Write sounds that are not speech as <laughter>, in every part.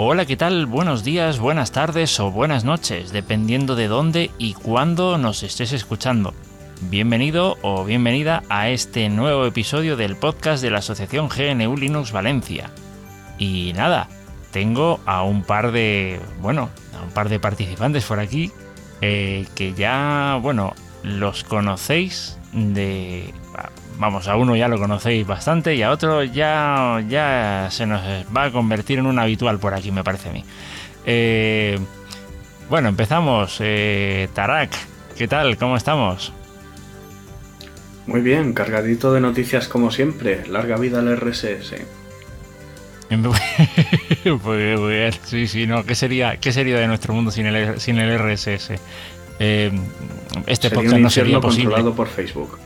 Hola, ¿qué tal? Buenos días, buenas tardes o buenas noches, dependiendo de dónde y cuándo nos estés escuchando. Bienvenido o bienvenida a este nuevo episodio del podcast de la Asociación GNU Linux Valencia. Y nada, tengo a un par de, bueno, a un par de participantes por aquí eh, que ya, bueno, los conocéis de, vamos, a uno ya lo conocéis bastante y a otro ya, ya se nos va a convertir en un habitual por aquí, me parece a mí. Eh, bueno, empezamos. Eh, Tarak, ¿qué tal? ¿Cómo estamos? Muy bien, cargadito de noticias como siempre. Larga vida al RSS. <laughs> pues, pues, sí, sí, no. ¿Qué sería, qué sería de nuestro mundo sin el, sin el RSS? Eh, este Sería podcast un no sería posible. controlado por Facebook.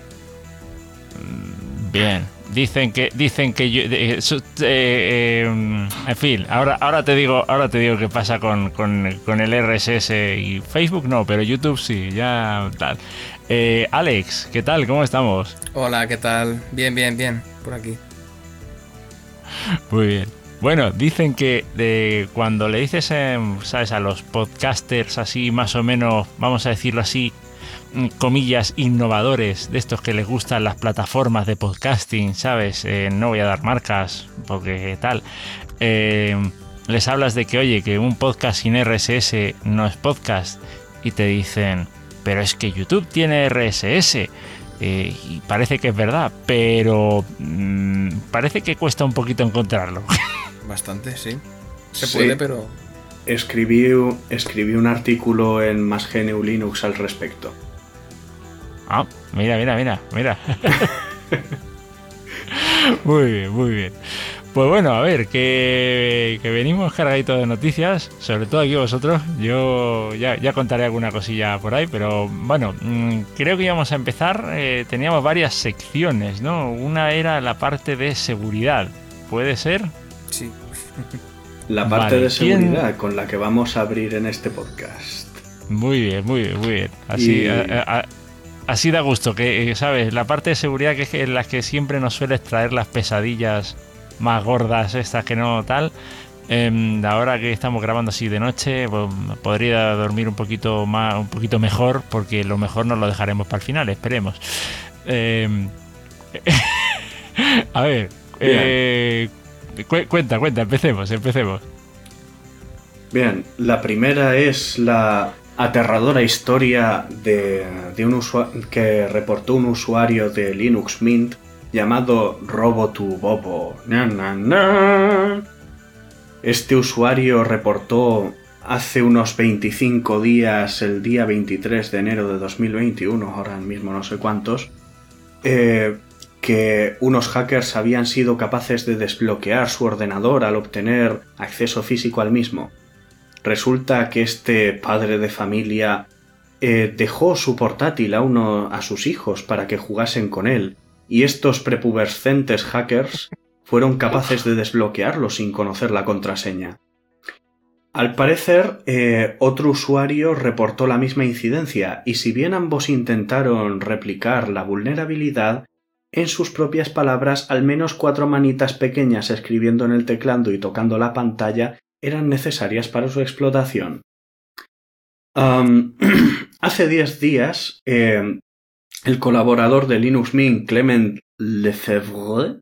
Bien. Dicen que dicen que yo- eh, eh, eh, en fin, ahora ahora te digo ahora te digo qué pasa con, con- con el RSS y Facebook no, pero YouTube sí, ya tal. Eh, Alex, ¿qué tal? ¿Cómo estamos? Hola, ¿qué tal? Bien, bien, bien, por aquí. Muy bien. Bueno, dicen que de cuando le dices, em, sabes, a los podcasters así más o menos, vamos a decirlo así, comillas, innovadores, de estos que les gustan las plataformas de podcasting, ¿sabes? Eh, no voy a dar marcas porque tal. Eh, les hablas de que, oye, que un podcast sin RSS no es podcast y te dicen, pero es que YouTube tiene RSS. Eh, y parece que es verdad, pero mm, parece que cuesta un poquito encontrarlo. <laughs> Bastante, sí. Se Sí. puede, pero Escribí, escribí un artículo en Más GNU Linux al respecto. Ah, mira, mira, mira, mira. <laughs> muy bien, muy bien. Pues bueno, a ver, que, que venimos cargaditos de noticias, sobre todo aquí vosotros. Yo ya, ya contaré alguna cosilla por ahí, pero bueno, mm, creo que íbamos a empezar. eh, teníamos varias secciones, ¿no? Una era la parte de seguridad. ¿Puede ser? sí. <laughs> La parte Vale, de ¿quién- seguridad con la que vamos a abrir en este podcast. Muy bien, muy bien, muy bien. Así, Y- a- a- así da gusto, que, eh, ¿sabes? La parte de seguridad que es en las que siempre nos sueles traer las pesadillas más gordas, estas que no tal. Em, ahora que estamos grabando así de noche, pues, podría dormir un poquito más, un poquito mejor, porque lo mejor nos lo dejaremos para el final, esperemos. Em, <laughs> a ver, eh, cu- cuenta, cuenta, empecemos, empecemos. Bien, la primera es la aterradora historia de, de un que reportó un usuario de Linux Mint llamado Robotubobo. Na. Este usuario reportó hace unos 25 días, el día 23 de enero de 2021, ahora mismo no sé cuántos, eh, que unos hackers habían sido capaces de desbloquear su ordenador al obtener acceso físico al mismo. Resulta que este padre de familia eh, dejó su portátil a uno a sus hijos para que jugasen con él, y estos prepubescentes hackers fueron capaces de desbloquearlo sin conocer la contraseña. Al parecer, eh, otro usuario reportó la misma incidencia, y si bien ambos intentaron replicar la vulnerabilidad, en sus propias palabras, al menos cuatro manitas pequeñas escribiendo en el teclado y tocando la pantalla eran necesarias para su explotación. <clears throat> Hace 10 días, eh, el colaborador de Linux Mint, Clement Lefebvre,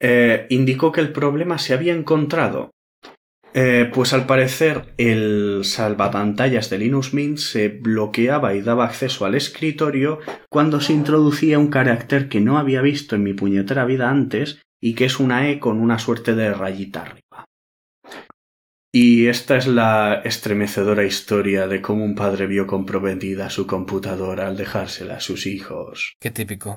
eh, indicó que el problema se había encontrado. Eh, pues al parecer el salvapantallas de Linux Mint se bloqueaba y daba acceso al escritorio cuando se introducía un carácter que no había visto en mi puñetera vida antes y que es una E con una suerte de rayita arriba. Y esta es la estremecedora historia de cómo un padre vio comprometida su computadora al dejársela a sus hijos. Qué típico.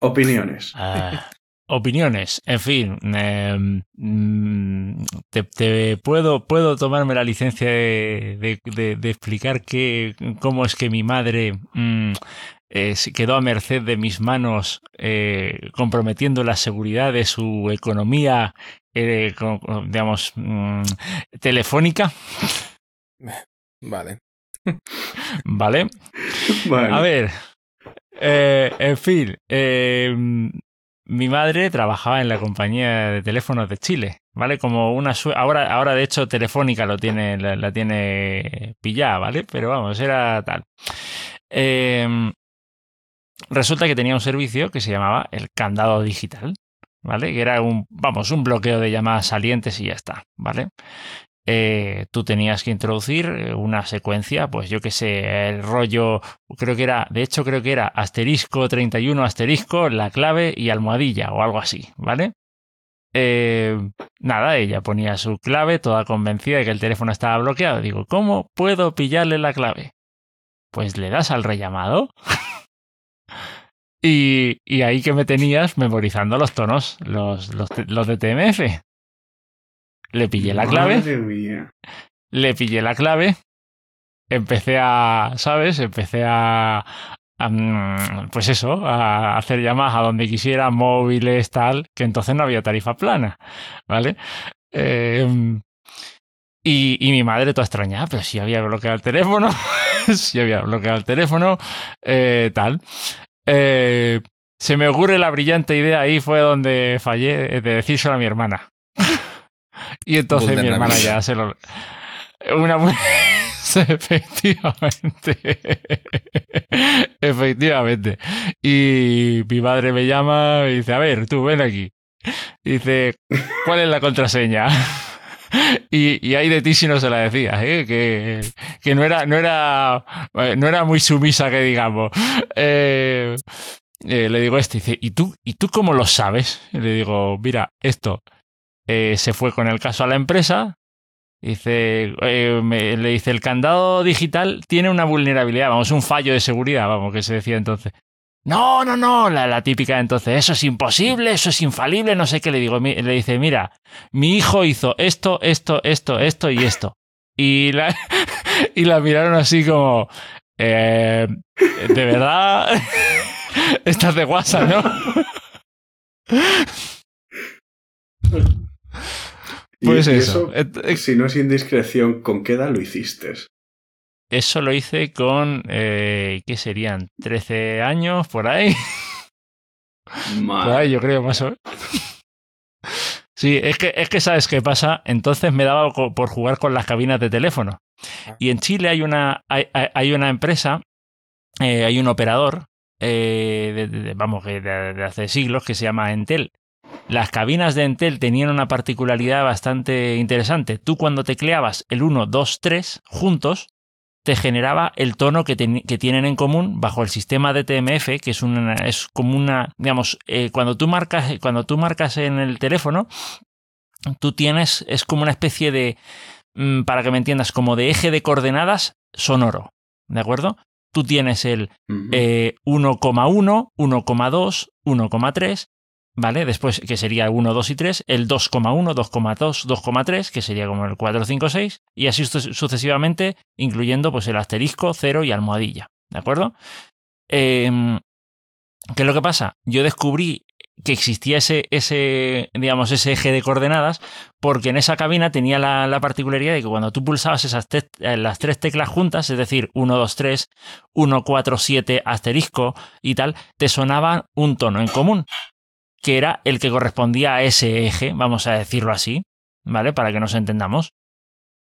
Opiniones. Ah, opiniones, en fin, eh, mm, te, te puedo, puedo tomarme la licencia de, de, de, explicar que, cómo es que mi madre mm, eh, se quedó a merced de mis manos, eh, comprometiendo la seguridad de su economía, eh, con, digamos, mm, telefónica. <laughs> <laughs> Vale. Vale. A ver. Eh, en fin. Mi madre trabajaba en la compañía de teléfonos de Chile, ¿vale? Como una ahora, ahora de hecho Telefónica lo tiene, la, tiene pillada, ¿vale? Pero vamos, era tal. Eh, resulta que tenía un servicio que se llamaba el candado digital, ¿vale? Que era un, vamos, un bloqueo de llamadas salientes y ya está, ¿vale? Eh, tú tenías que introducir eh, una secuencia, pues yo que sé, el rollo, creo que era, de hecho creo que era asterisco 31 asterisco, la clave y almohadilla o algo así, ¿vale? Eh, nada, ella ponía su clave, toda convencida de que el teléfono estaba bloqueado. Digo, ¿cómo puedo pillarle la clave? Pues le das al rellamado. <laughs> y, y, ahí que me tenías memorizando los tonos, los, los, los de TMF. Le pillé la clave. Le pillé la clave. Empecé a, ¿sabes? Empecé a, a, pues eso, a hacer llamadas a donde quisiera, móviles, tal, que entonces no había tarifa plana, ¿vale? Eh, y, y, mi madre toda extrañada, pero si había bloqueado el teléfono, <laughs> si había bloqueado el teléfono, eh, tal. Eh, se me ocurre la brillante idea, ahí fue donde fallé, de decírselo a mi hermana. Y entonces mi hermana ya se lo. Una. <laughs> Efectivamente. Efectivamente. Y mi madre me llama y dice: A ver, tú ven aquí. Y dice: ¿Cuál es la contraseña? <laughs> Y, y ahí de ti si no se la decía, ¿eh? que, que no era, no era, no era muy sumisa que digamos. Eh, eh, le digo este, dice, ¿y tú, ¿y tú cómo lo sabes? Y le digo, mira, esto, eh, se fue con el caso a la empresa. Dice, eh, le dice, el candado digital tiene una vulnerabilidad, vamos, un fallo de seguridad, vamos, que se decía entonces. No, no, no, la, la típica entonces, eso es imposible, eso es infalible, no sé qué le digo. Le dice, mira, mi hijo hizo esto, esto, esto, esto y esto. Y la, <laughs> y la miraron así como, eh, de verdad, <laughs> estás de WhatsApp, ¿no? <laughs> Pues eso. eso. Si no es indiscreción, ¿con qué edad lo hiciste? Eso lo hice con, eh, ¿qué serían? ¿13 años por ahí? Madre. Por ahí yo creo más o menos. Sí, es que, es que sabes qué pasa. Entonces me daba por jugar con las cabinas de teléfono. Y en Chile hay una, hay, hay una empresa, eh, hay un operador, eh, de, de, vamos, de, de hace siglos que se llama Entel. Las cabinas de Entel tenían una particularidad bastante interesante. Tú cuando tecleabas el 1, 2, 3 juntos, te generaba el tono que, te, que, tienen en común bajo el sistema de TMF, que es, una, es como una, digamos, eh, cuando, tú marcas, cuando tú marcas en el teléfono, tú tienes, es como una especie de, mmm, para que me entiendas, como de eje de coordenadas sonoro, ¿de acuerdo? Tú tienes el eh, 1,1, 1,2, 1,3, ¿vale? Después, que sería 1, 2 y 3, el 2,1, 2,2, 2,3, que sería como el 4, 5, 6, y así sucesivamente, incluyendo pues el asterisco, 0 y almohadilla, ¿de acuerdo? Eh, ¿Qué es lo que pasa? Yo descubrí que existía ese, ese, digamos, ese eje de coordenadas, porque en esa cabina tenía la, la particularidad de que cuando tú pulsabas esas te las tres teclas juntas, es decir, 1, 2, 3, 1, 4, 7, asterisco y tal, te sonaba un tono en común que era el que correspondía a ese eje, vamos a decirlo así, ¿vale? Para que nos entendamos.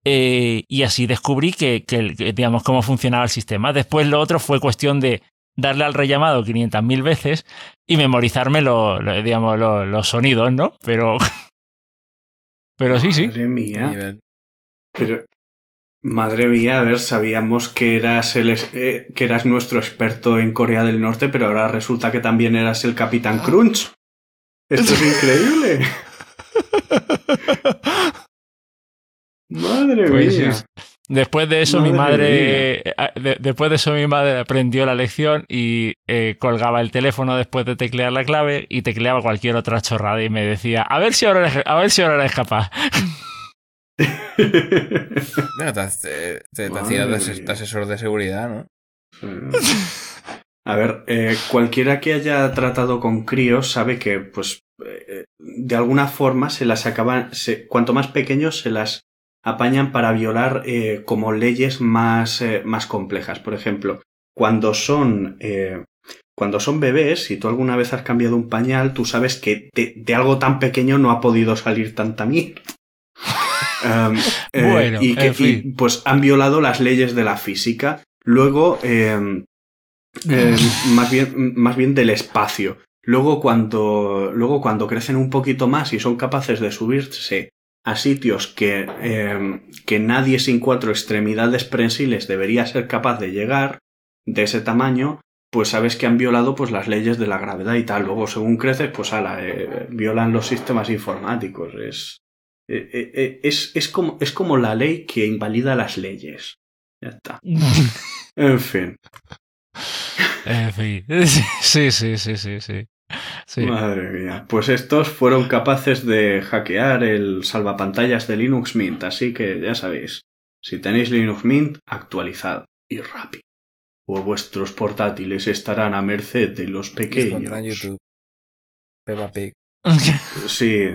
Eh, y así descubrí que, que, que, digamos, cómo funcionaba el sistema. Después lo otro fue cuestión de darle al rellamado 500.000 veces y memorizarme lo, lo, digamos, lo, los sonidos, ¿no? Pero... <laughs> Pero sí, sí. Madre mía. Pero, madre mía, a ver, sabíamos que eras, el, eh, que eras nuestro experto en Corea del Norte, pero ahora resulta que también eras el Capitán Crunch. Esto es increíble. Madre pues mía. Es, Después de eso, mi madre. Eh, después de eso, mi madre aprendió la lección y eh, colgaba el teléfono después de teclear la clave y tecleaba cualquier otra chorrada y me decía: A ver si ahora eres, a ver si ahora eres capaz. te, hacía de asesor de seguridad, ¿no? A ver, eh, cualquiera que haya tratado con críos sabe que, pues, de alguna forma se las acaban. cuanto más pequeños se las apañan para violar eh, como leyes más, eh, más complejas. Por ejemplo, cuando son, eh, cuando son bebés, si tú alguna vez has cambiado un pañal, tú sabes que de, algo tan pequeño no ha podido salir tanta mierda. <laughs> bueno, y que pues han violado las leyes de la física. Luego, em, em, más, bien, más bien del espacio. Luego cuando, luego cuando crecen un poquito más y son capaces de subirse a sitios que, em, que nadie sin cuatro extremidades prensiles debería ser capaz de llegar de ese tamaño, pues sabes que han violado pues las leyes de la gravedad y tal. Luego, según creces, pues ala, eh, violan los sistemas informáticos. Es, eh, eh, es, es, como, es como la ley que invalida las leyes. Ya está. <laughs> en fin. En fin. <laughs> Sí, sí, sí, sí, sí. Madre mía. Pues estos fueron capaces de hackear el salvapantallas de Linux Mint, así que ya sabéis, si tenéis Linux Mint, actualizad y rápido. O vuestros portátiles estarán a merced de los pequeños. YouTube. Peppa Pig. <laughs> Sí.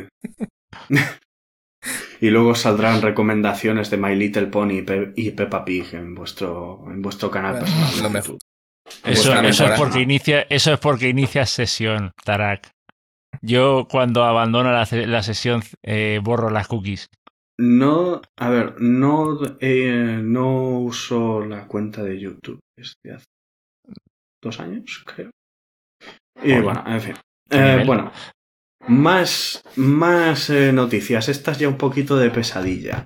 y luego saldrán recomendaciones de My Little Pony y Peppa Pig en vuestro, en vuestro canal personal. Eso, es porque inicia, eso es porque inicia sesión, Tarak. Yo cuando abandono la, sesión eh, borro las cookies. No, a ver, no, eh, no uso la cuenta de YouTube desde hace dos años, creo. Y bueno, en fin. Eh, bueno, más, más noticias. Esta es ya un poquito de pesadilla.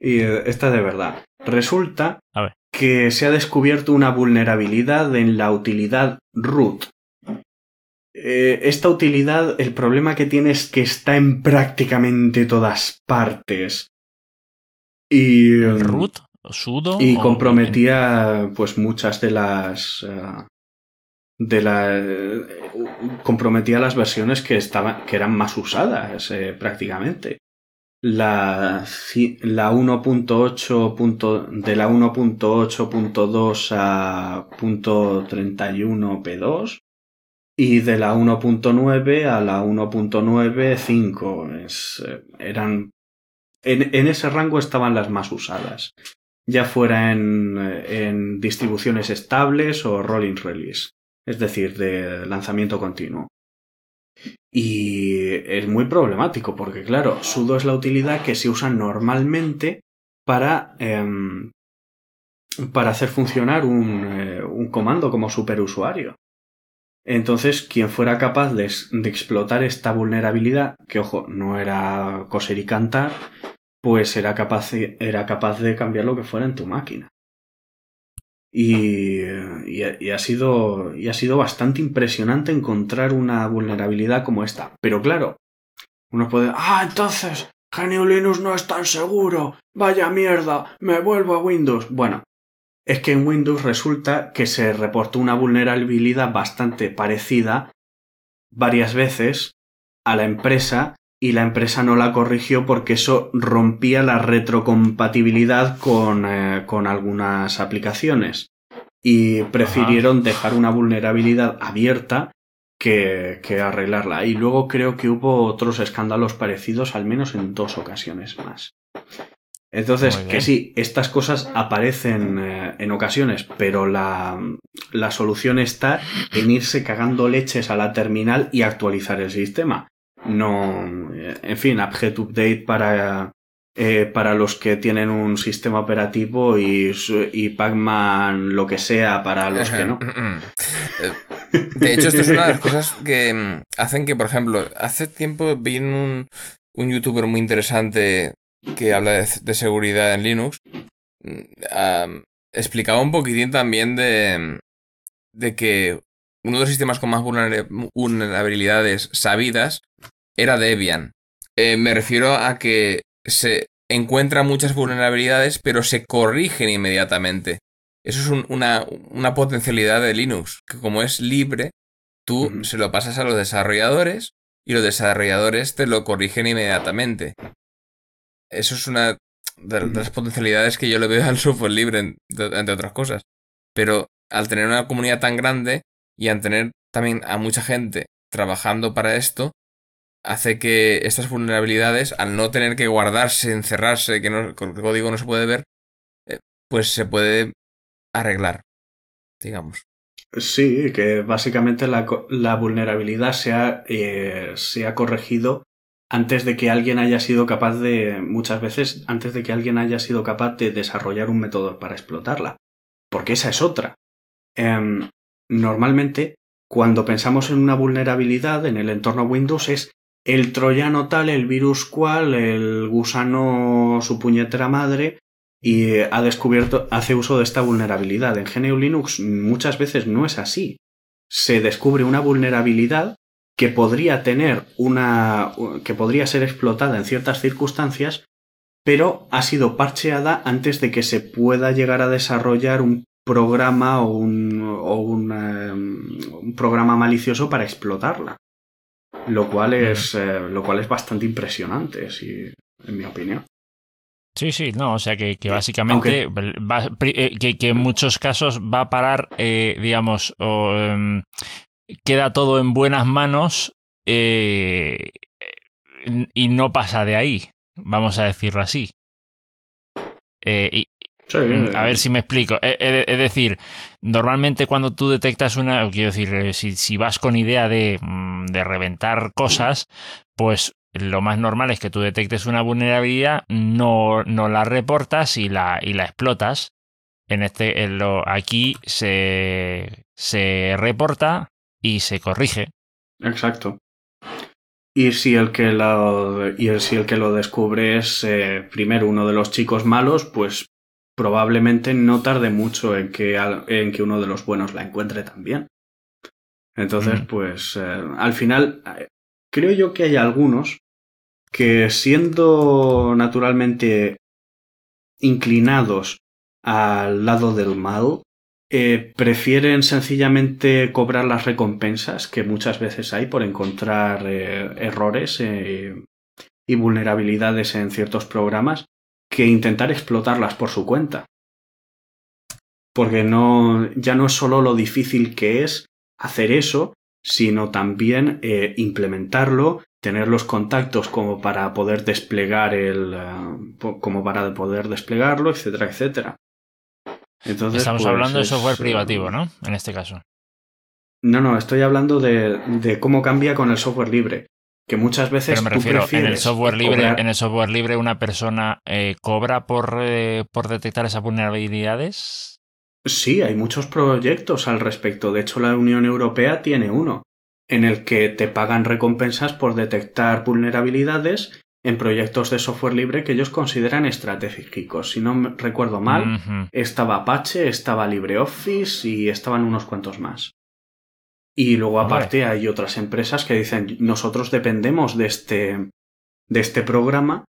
Y esta de verdad. Resulta a ver que se ha descubierto una vulnerabilidad en la utilidad root. Eh, esta utilidad, el problema que tiene es que está en prácticamente todas partes. Y. ¿Root? ¿Sudo? Y comprometía, pues, muchas de las. Eh, de la. comprometía las versiones que, estaban, que eran más usadas, eh, prácticamente la, la 1.8 de la 1.8.2 a .31p2 y de la 1.9 a la 1.95 es, eh, eran en, en, ese rango estaban las más usadas ya fuera en, en distribuciones estables o rolling release es decir de lanzamiento continuo y es muy problemático porque, claro, sudo es la utilidad que se usa normalmente para, em, para hacer funcionar un, eh, un, comando como superusuario. Entonces, quien fuera capaz de, de, explotar esta vulnerabilidad, que ojo, no era coser y cantar, pues era capaz, era capaz de cambiar lo que fuera en tu máquina. Y, y, ha sido, y ha sido bastante impresionante encontrar una vulnerabilidad como esta. Pero claro, uno puede... Ah, entonces, GNU Linux no es tan seguro. Vaya mierda, me vuelvo a Windows. Bueno, es que en Windows resulta que se reportó una vulnerabilidad bastante parecida varias veces a la empresa y la empresa no la corrigió porque eso rompía la retrocompatibilidad con, eh, con algunas aplicaciones y prefirieron dejar una vulnerabilidad abierta que, que, arreglarla. Y luego creo que hubo otros escándalos parecidos, al menos en dos ocasiones más. Entonces, que sí, estas cosas aparecen eh, en ocasiones, pero la, la solución está en irse cagando leches a la terminal y actualizar el sistema no, en fin, apt update para, eh, para los que tienen un sistema operativo y, y Pac-Man lo que sea para los que no. De hecho, esto es una de las cosas que mm, hacen que, por ejemplo, hace tiempo vi un, un youtuber muy interesante que habla de, seguridad en Linux. Mm, explicaba un poquitín también de, de que uno de los sistemas con más vulnerabilidades sabidas era Debian. Eh, me refiero a que se encuentra muchas vulnerabilidades, pero se corrigen inmediatamente. Eso es una, una, potencialidad de Linux, que como es libre, tú se lo pasas a los desarrolladores y los desarrolladores te lo corrigen inmediatamente. Eso es una de, las potencialidades que yo le veo <laughs> al software libre, entre otras cosas. Pero al tener una comunidad tan grande y al tener también a mucha gente trabajando para esto, hace que estas vulnerabilidades, al no tener que guardarse, encerrarse, que no, el código no se puede ver, eh, pues se puede arreglar, digamos. Sí, que básicamente la, vulnerabilidad se ha, eh, se ha corregido antes de que alguien haya sido capaz de, muchas veces, antes de que alguien haya sido capaz de desarrollar un método para explotarla. Porque esa es otra. Em, normalmente, cuando pensamos en una vulnerabilidad en el entorno Windows es el troyano tal, el virus cual, el gusano su puñetera madre, y ha descubierto, hace uso de esta vulnerabilidad. En GNU Linux muchas veces no es así. Se descubre una vulnerabilidad que podría tener una. que podría ser explotada en ciertas circunstancias, pero ha sido parcheada antes de que se pueda llegar a desarrollar un programa o un, o un, em, programa malicioso para explotarla. Lo cual es, eh, lo cual es bastante impresionante, en mi opinión. Sí, sí, no, o sea que, básicamente eh, que, en muchos casos va a parar, eh, digamos, o, em, queda todo en buenas manos eh, y no pasa de ahí, vamos a decirlo así. Eh, mm, a ver si me explico. Eh, es decir, normalmente cuando tú detectas una, quiero decir, si, si vas con idea de, mm, de, reventar cosas, pues lo más normal es que tú detectes una vulnerabilidad, no, no la reportas y la, y la explotas. En este, en lo, aquí se, se reporta, y se corrige. Exacto. Y si el que lo, y si el que lo descubre es eh, primero uno de los chicos malos, pues probablemente no tarde mucho en que, en que uno de los buenos la encuentre también. Entonces, pues eh, al final, eh, creo yo que hay algunos que siendo naturalmente inclinados al lado del mal, eh, prefieren sencillamente cobrar las recompensas que muchas veces hay por encontrar eh, errores y vulnerabilidades en ciertos programas que intentar explotarlas por su cuenta. Porque no, ya no es solo lo difícil que es hacer eso, sino también implementarlo, tener los contactos como para poder desplegar el, como para poder desplegarlo, etcétera, etcétera. Estamos hablando de pues, software privativo, ¿no? En este caso. No, no, estoy hablando de, cómo cambia con el software libre. Que muchas veces. Pero me refiero, en el software libre, en el software libre, una persona eh, cobra por, eh, por detectar esas vulnerabilidades. Sí, hay muchos proyectos al respecto. De hecho, la Unión Europea tiene uno, en el que te pagan recompensas por detectar vulnerabilidades en proyectos de software libre que ellos consideran estratégicos. Si no recuerdo mal, estaba Apache, estaba LibreOffice y estaban unos cuantos más. Y luego aparte hay otras empresas que dicen, nosotros dependemos de este, de este programa,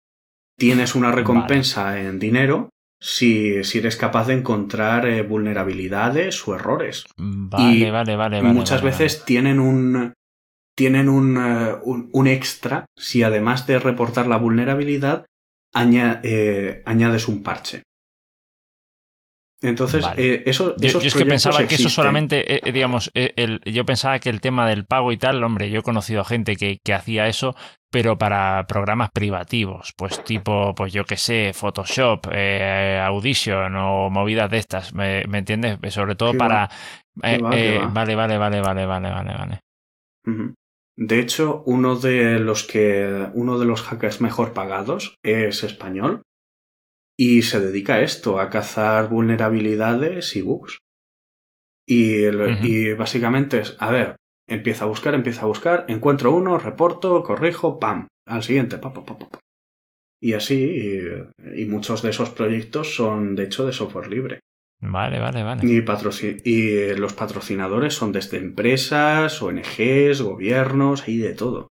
tienes una recompensa en dinero si, si, eres capaz de encontrar eh, vulnerabilidades o errores. Vale, vale, vale, Muchas veces tienen un, tienen eh, un, un, extra si además de reportar la vulnerabilidad eh, añades un parche. Entonces, eh, eso. Yo, es que pensaba que eso solamente, digamos, el, yo pensaba que el tema del pago y tal, hombre, yo he conocido a gente que, que hacía eso, pero para programas privativos, pues tipo, pues yo qué sé, Photoshop, Audition o movidas de estas, ¿me, entiendes? Sobre todo para. vale, vale, vale, vale, vale, vale, vale. De hecho, uno de los que. uno de los hackers mejor pagados es español. Y se dedica a esto, a cazar vulnerabilidades y bugs. Y, y básicamente es, a ver, empieza a buscar, empieza a buscar, encuentro uno, reporto, corrijo, pam, al siguiente, pam, pam, pam, pam. Y así, y, muchos de esos proyectos son de hecho de software libre. Vale, vale, vale. Y, y eh, los patrocinadores son desde empresas, ONGs, gobiernos y de todo.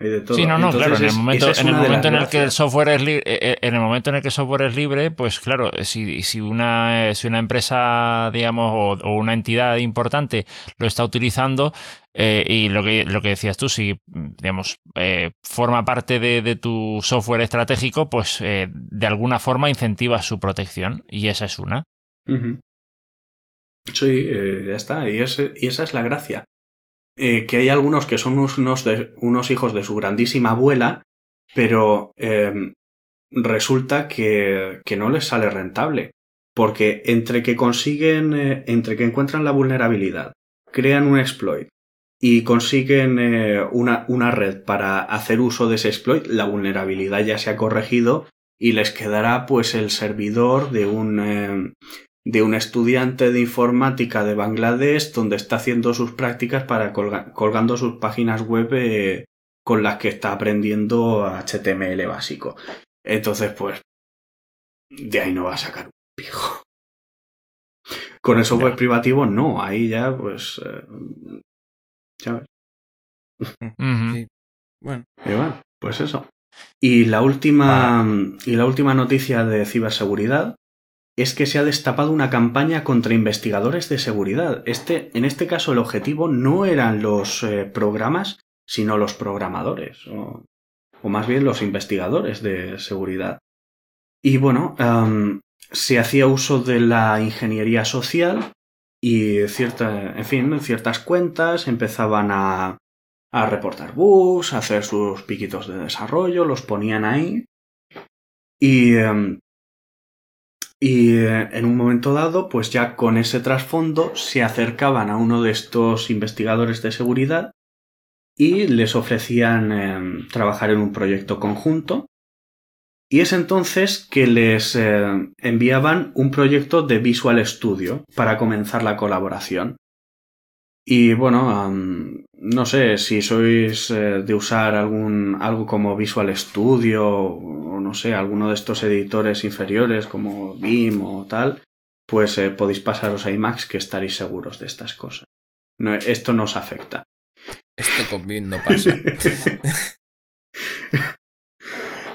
Hay de todo. Sí, no, no, Entonces, claro. En el momento, es en el, momento en que el software es libre, en el momento en el que el software es libre, pues claro, si, si una si una empresa, digamos, o, o una entidad importante lo está utilizando eh, y lo que lo que decías tú, si digamos eh, forma parte de, de tu software estratégico, pues eh, de alguna forma incentiva su protección y esa es una. Sí, eh, ya está. Y, ese- y esa es la gracia. Eh, que hay algunos que son unos, unos hijos de su grandísima abuela, pero eh, resulta que, que no les sale rentable. Porque entre que consiguen, eh, entre que encuentran la vulnerabilidad, crean un exploit y consiguen eh, una, una red para hacer uso de ese exploit, la vulnerabilidad ya se ha corregido y les quedará pues el servidor de un, eh, de un estudiante de informática de Bangladesh donde está haciendo sus prácticas para colga- colgando sus páginas web eh, con las que está aprendiendo HTML básico. Entonces, pues, de ahí no va a sacar un pijo. Con el software Ya. privativo, no, ahí ya, pues, eh, ¿sabes? Sí. Bueno, Y bueno, pues eso. Y la última y la última noticia de ciberseguridad es que se ha destapado una campaña contra investigadores de seguridad. Este, en este caso, el objetivo no eran los eh, programas, sino los programadores, o, más bien los investigadores de seguridad. Y bueno, se hacía uso de la ingeniería social y cierta, en fin, ciertas cuentas empezaban a, a reportar bugs, a hacer sus piquitos de desarrollo, los ponían ahí. Y, y eh, en un momento dado, pues ya con ese trasfondo se acercaban a uno de estos investigadores de seguridad y les ofrecían em, trabajar en un proyecto conjunto. Y es entonces que les eh, enviaban un proyecto de Visual Studio para comenzar la colaboración. Y bueno, am, no sé si sois eh, de usar algún algo como Visual Studio o no sé, alguno de estos editores inferiores como BIM o tal, pues eh, podéis pasaros a IMAX que estaréis seguros de estas cosas. No, esto nos afecta. esto con Vim no pasa. <laughs>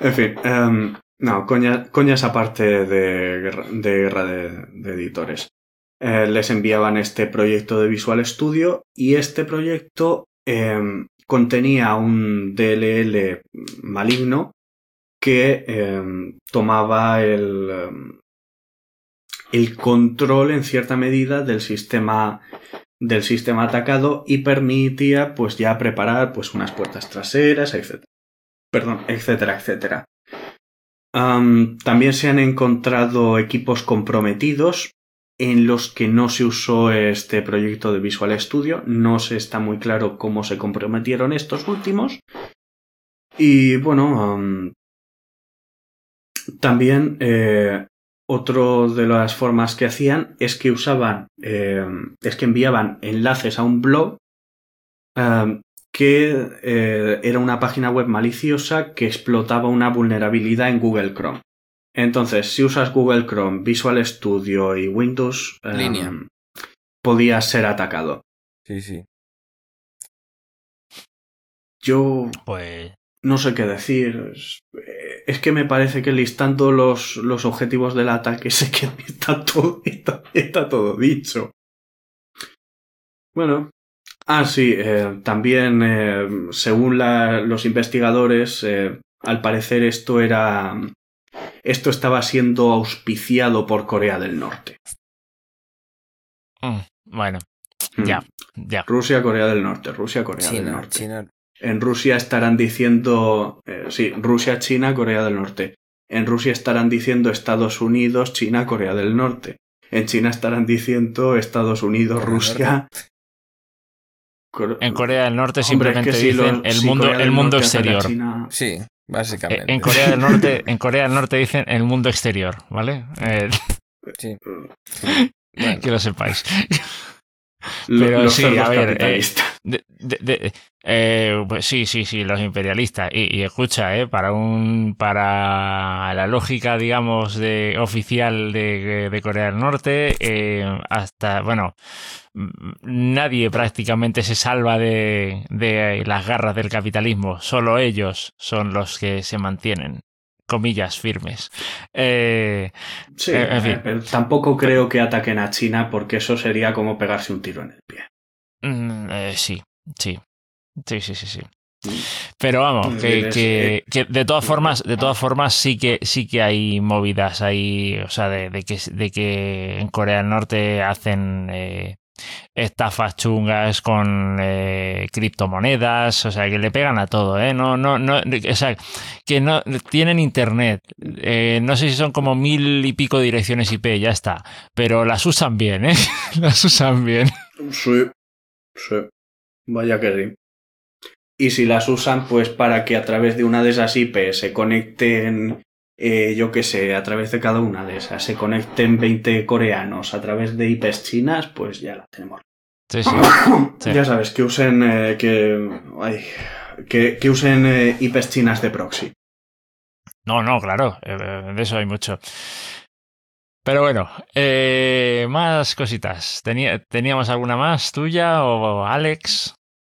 En fin, em, no, coña, coñas aparte de guerra de, guerra de, de editores. Eh, les enviaban este proyecto de Visual Studio y este proyecto em, contenía un DLL maligno que em, tomaba el, em, el control en cierta medida del sistema del sistema atacado y permitía pues ya preparar pues unas puertas traseras, etc. Perdón, etcétera, etcétera. Am, también se han encontrado equipos comprometidos en los que no se usó este proyecto de Visual Studio. No se está muy claro cómo se comprometieron estos últimos. Y bueno, am, también eh, otro de las formas que hacían es que usaban, eh, es que enviaban enlaces a un blog que eh, era una página web maliciosa que explotaba una vulnerabilidad en Google Chrome. Entonces, si usas Google Chrome, Visual Studio y Windows, em, Línea. podías ser atacado. Sí, sí. Yo Pues no sé qué decir. Es, es que me parece que listando los, los objetivos del ataque <laughs> sé que está todo, está, está todo dicho. Bueno. Ah, sí, eh, también eh, según la- los investigadores, eh, al parecer esto era... Esto estaba siendo auspiciado por Corea del Norte. mm, bueno, Mm. ya, ya. Rusia, Corea del Norte, Rusia, Corea del Norte. China. En Rusia estarán diciendo, eh, sí, Rusia, China, Corea del Norte. En Rusia estarán diciendo Estados Unidos, China, Corea del Norte. En China estarán diciendo Estados Unidos, Corea Rusia. En Corea del Norte Hombre, es simplemente que si dicen lo- el si mundo, el mundo exterior. China- Sí, básicamente. En Corea del Norte, en Corea del Norte dicen el mundo exterior, ¿vale? Eh, Sí. Bueno, <laughs> que lo sepáis. Pero sí, a ver. Eh, pues sí, sí, sí, los imperialistas. Y, escucha, eh, para un, para la lógica, digamos, de oficial de, Corea del Norte, eh, hasta, bueno, nadie prácticamente se salva de, de las garras del capitalismo. Solo ellos son los que se mantienen comillas firmes. Eh, sí, pero tampoco creo que ataquen a China porque eso sería como pegarse un tiro en el pie. Mm, sí, sí. Sí, sí, sí, sí. Pero vamos, que, que, que, de todas formas, de todas formas sí que sí que hay movidas ahí, o sea, de, de que, de que en Corea del Norte hacen eh, estafas chungas con eh, criptomonedas, o sea, que le pegan a todo, ¿eh? No, no, no, o que no tienen internet, eh, no sé si son como mil y pico direcciones IP, ya está, pero las usan bien, ¿eh? <laughs> las usan bien. Sí, sí, vaya que sí y si las usan pues para que a través de una de esas IP se conecten, eh, yo qué sé, a través de cada una de esas, se conecten 20 coreanos a través de IPs chinas, pues ya la tenemos. Sí, sí. <coughs> Ya sabes, que usen, eh, que, que, que, usen eh, IPs chinas de proxy. No, no, claro, de eso hay mucho. Pero bueno, más cositas. ¿Teníamos alguna más tuya o Alex?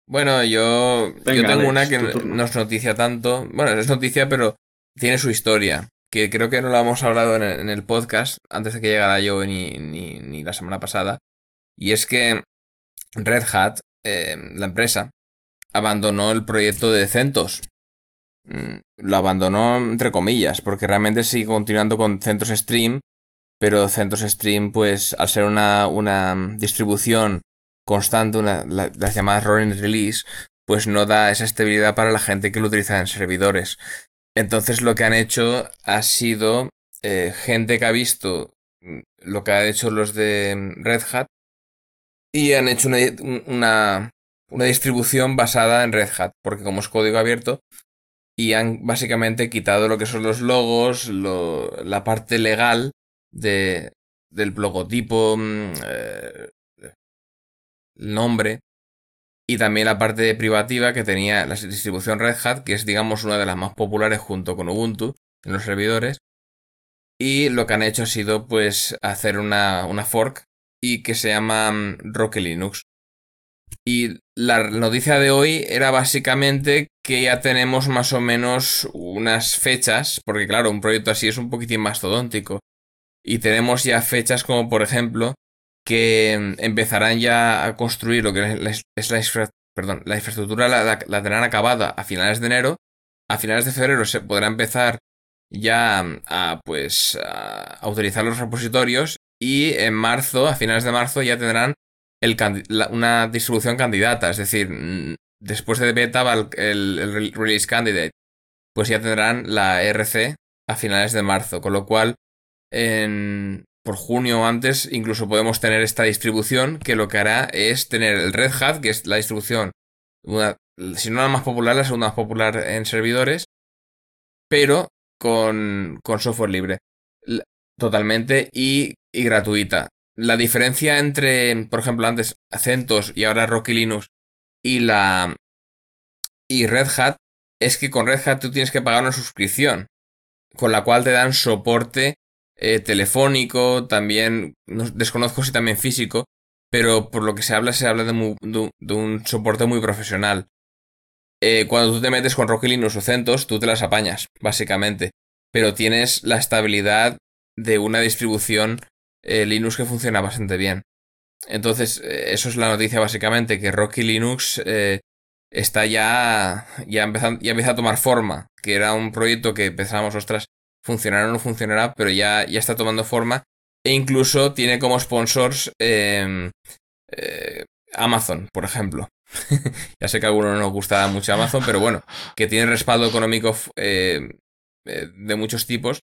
Bueno, yo, yo tengo una que no es noticia tanto. Bueno, es noticia, pero tiene su historia. Que creo que no la hemos hablado en el, podcast antes de que llegara yo ni, ni, la semana pasada. Y es que Red Hat, eh, la empresa, abandonó el proyecto de CentOS. Mm, lo abandonó entre comillas, porque realmente sigue continuando con CentOS Stream, pero CentOS Stream, pues al ser una, una distribución constante, una, las llamadas rolling release, pues no da esa estabilidad para la gente que lo utiliza en servidores. Entonces lo que han hecho ha sido eh, gente que ha visto mm, lo que han hecho los de mm, Red Hat y han hecho una, una, distribución basada en Red Hat, porque como es código abierto, y han básicamente quitado lo que son los logos, la parte legal de, del logotipo, mm, eh, nombre y también la parte privativa que tenía la distribución Red Hat, que es digamos una de las más populares junto con Ubuntu en los servidores. Y lo que han hecho ha sido pues hacer una, una fork y que se llama mm, Rocky Linux. Y la noticia de hoy era básicamente que ya tenemos más o menos unas fechas, porque claro, un proyecto así es un poquitín mastodóntico. Y tenemos ya fechas como por ejemplo que mm, empezarán ya a construir lo que es la, infraestructura, la, tendrán acabada a finales de enero. A finales de febrero se podrá empezar ya mm, a, pues, a, utilizar los repositorios y en marzo, a finales de marzo, ya tendrán una distribución candidata, es decir, mm, después de beta va el, el, release candidate, pues ya tendrán la RC a finales de marzo, con lo cual en, por junio o antes incluso podemos tener esta distribución que lo que hará es tener el Red Hat, que es la distribución, si no la más popular, la segunda más popular en servidores, pero con, con software libre. Totalmente y, y, gratuita. La diferencia entre, por ejemplo, antes CentOS y ahora Rocky Linux y la y Red Hat es que con Red Hat tú tienes que pagar una suscripción, con la cual te dan soporte eh, telefónico, también, desconozco si también físico, pero por lo que se habla, se habla de, un soporte muy profesional. Eh, cuando tú te metes con Rocky Linux o CentOS, tú te las apañas, básicamente, pero tienes la estabilidad de una distribución eh, Linux que funciona bastante bien. Entonces, eso es la noticia básicamente, que Rocky Linux está ya, ya, empezando, ya empieza a tomar forma, que era un proyecto que pensábamos, ostras, funcionará o no funcionará, pero ya, ya está tomando forma. E incluso tiene como sponsors em, eh, Amazon, por ejemplo. <laughs> ya sé que a algunos no nos gusta mucho Amazon, pero bueno, que tiene respaldo económico eh, eh, de muchos tipos.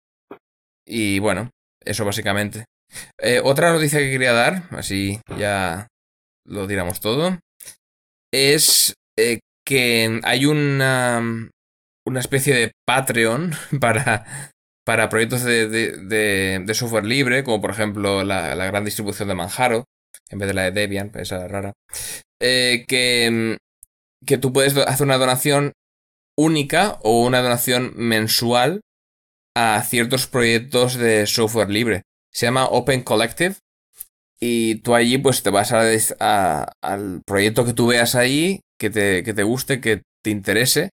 Y bueno, eso básicamente. otra noticia que quería dar, así ya lo diramos todo, es que hay una, una especie de Patreon <laughs> para para proyectos de, software libre, como por ejemplo la, gran distribución de Manjaro, en vez de la de Debian, esa rara, eh, que, mm, que tú puedes hacer una donación única o una donación mensual a ciertos proyectos de software libre. Se llama Open Collective y tú allí pues te vas a, al proyecto que tú veas ahí, que te, que te guste, que te interese,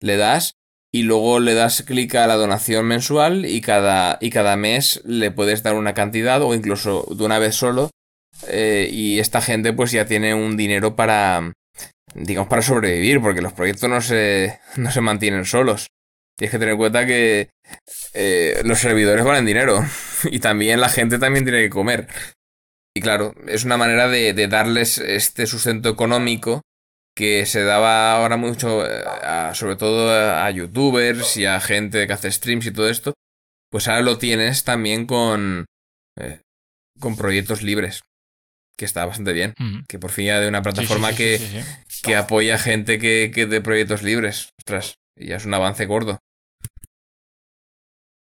le das y luego le das clic a la donación mensual y cada, y cada mes le puedes dar una cantidad o incluso de una vez solo eh, y esta gente pues ya tiene un dinero para digamos para sobrevivir porque los proyectos no se, <laughs> no se mantienen solos. Tienes que tener en cuenta que eh, los servidores valen dinero <laughs> y también la gente también tiene que comer. Y claro es una manera de, de darles este sustento económico que se daba ahora mucho, eh, sobre todo a, youtubers y a gente que hace streams y todo esto, pues ahora lo tienes también con, eh, con proyectos libres, que está bastante bien, que por fin ya de una plataforma que, que apoya gente que, que de proyectos libres, ostras, ya es un avance gordo.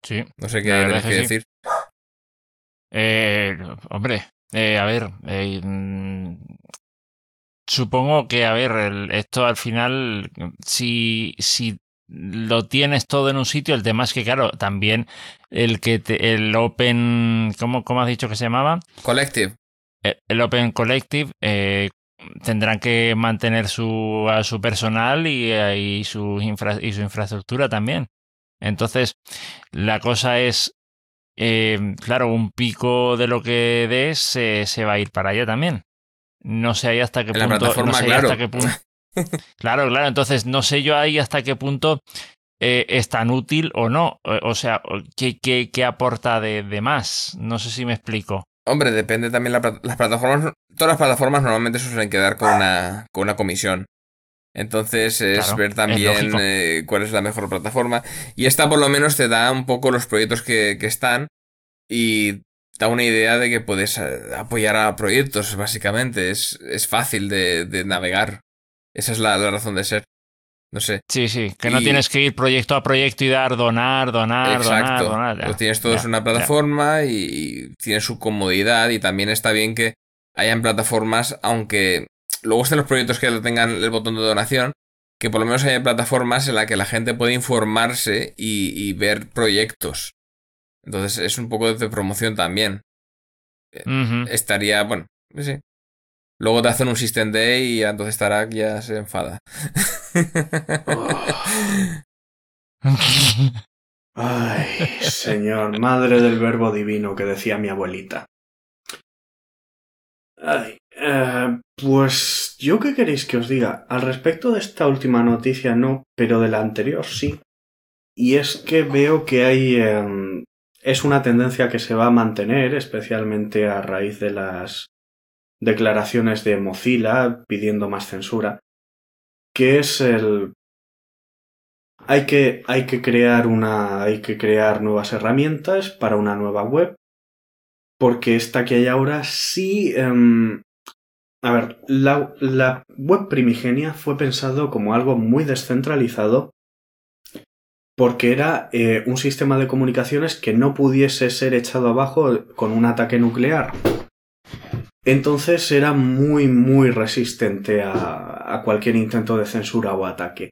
Sí. No sé qué, hay que decir. Eh, hombre, eh, a ver, eh, supongo que, a ver, esto al final, si, si lo tienes todo en un sitio, el tema es que, claro, también el que el Open, ¿cómo, ¿cómo has dicho que se llamaba? Collective. Eh, el, Open Collective eh, tendrán que mantener su, a su personal y, eh, y, su y su infraestructura también. Entonces, la cosa es, claro, un pico de lo que des se va a ir para allá también. No sé ahí hasta qué punto. no sé claro. Hasta qué punto. <laughs> claro, claro. Entonces, no sé yo ahí hasta qué punto eh, es tan útil o no. O, sea, ¿qué, qué, qué aporta de, de, más? No sé si me explico. Hombre, depende también la, las plataformas. Todas las plataformas normalmente se suelen quedar con una, con una comisión. Entonces es ver también eh, cuál es la mejor plataforma. Y esta por lo menos te da un poco los proyectos que, que están y da una idea de que puedes eh, apoyar a proyectos, básicamente. Es, es fácil de, de, navegar. Esa es la, la, razón de ser. No sé. Sí, sí, que no tienes que ir proyecto a proyecto y dar donar, donar, Exacto. donar, donar. Lo tienes todo en una plataforma y, y tiene su comodidad y también está bien que hayan plataformas, aunque luego estén los proyectos que tengan el botón de donación, que por lo menos haya plataformas en las que la gente puede informarse y, y ver proyectos. Entonces es un poco de promoción también. Uh-huh. Estaría, bueno, sí. Luego te hacen un System Day y entonces Tarak ya se enfada. <laughs> Ay, señor, madre del verbo divino que decía mi abuelita. Ay, eh, pues yo qué queréis que os diga. Al respecto de esta última noticia no, pero de la anterior sí. Y es que veo que hay eh, es una tendencia que se va a mantener, especialmente a raíz de las declaraciones de Mozilla pidiendo más censura, que es el hay que, hay que crear una hay que crear nuevas herramientas para una nueva web porque esta que hay ahora sí um, a ver la, la web primigenia fue pensado como algo muy descentralizado porque era eh, un sistema de comunicaciones que no pudiese ser echado abajo con un ataque nuclear. Entonces era muy, muy resistente a, cualquier intento de censura o ataque.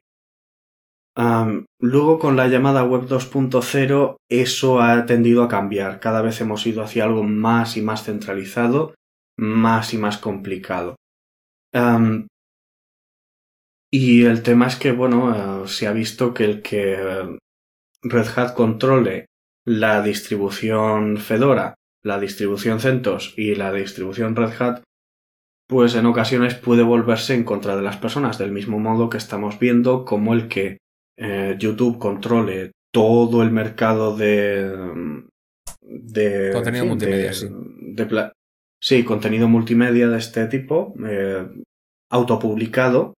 Luego con la llamada Web 2.0 eso ha tendido a cambiar. Cada vez hemos ido hacia algo más y más centralizado, más y más complicado. Y el tema es que, bueno, uh, se ha visto que el que Red Hat controle la distribución Fedora, la distribución CentOS y la distribución Red Hat, pues en ocasiones puede volverse en contra de las personas, del mismo modo que estamos viendo como el que eh, YouTube controle todo el mercado de... de contenido multimedia, de, sí. De, sí, contenido multimedia de este tipo, eh, autopublicado,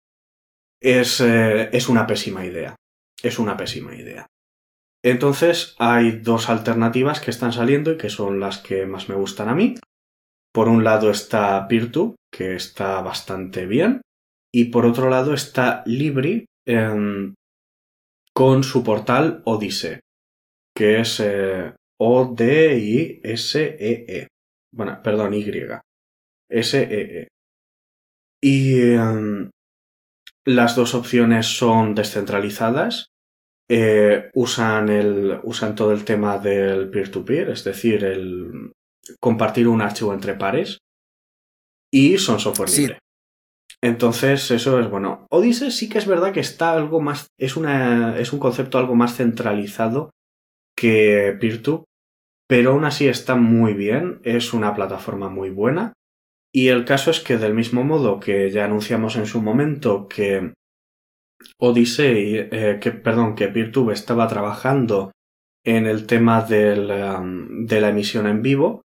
es, eh, es una pésima idea. Es una pésima idea. Entonces hay dos alternativas que están saliendo y que son las que más me gustan a mí. Por un lado está Peertube, que está bastante bien, y por otro lado está Libri eh, con su portal Odise, que es eh, O-D-I-S-E-E. -E. Bueno, perdón, Y. SEE. Y em, las dos opciones son descentralizadas. Eh, usan, el, usan todo el tema del peer-to-peer, es decir, el compartir un archivo entre pares. Y son software libre. Entonces, eso es bueno. Odyssey sí que es verdad que está algo más. Es, una, es un concepto algo más centralizado que Peer2, pero aún así está muy bien. Es una plataforma muy buena. Y el caso es que, del mismo modo que ya anunciamos en su momento que Odyssey, eh, que, perdón, que PeerTube estaba trabajando en el tema del, um, de la emisión en vivo,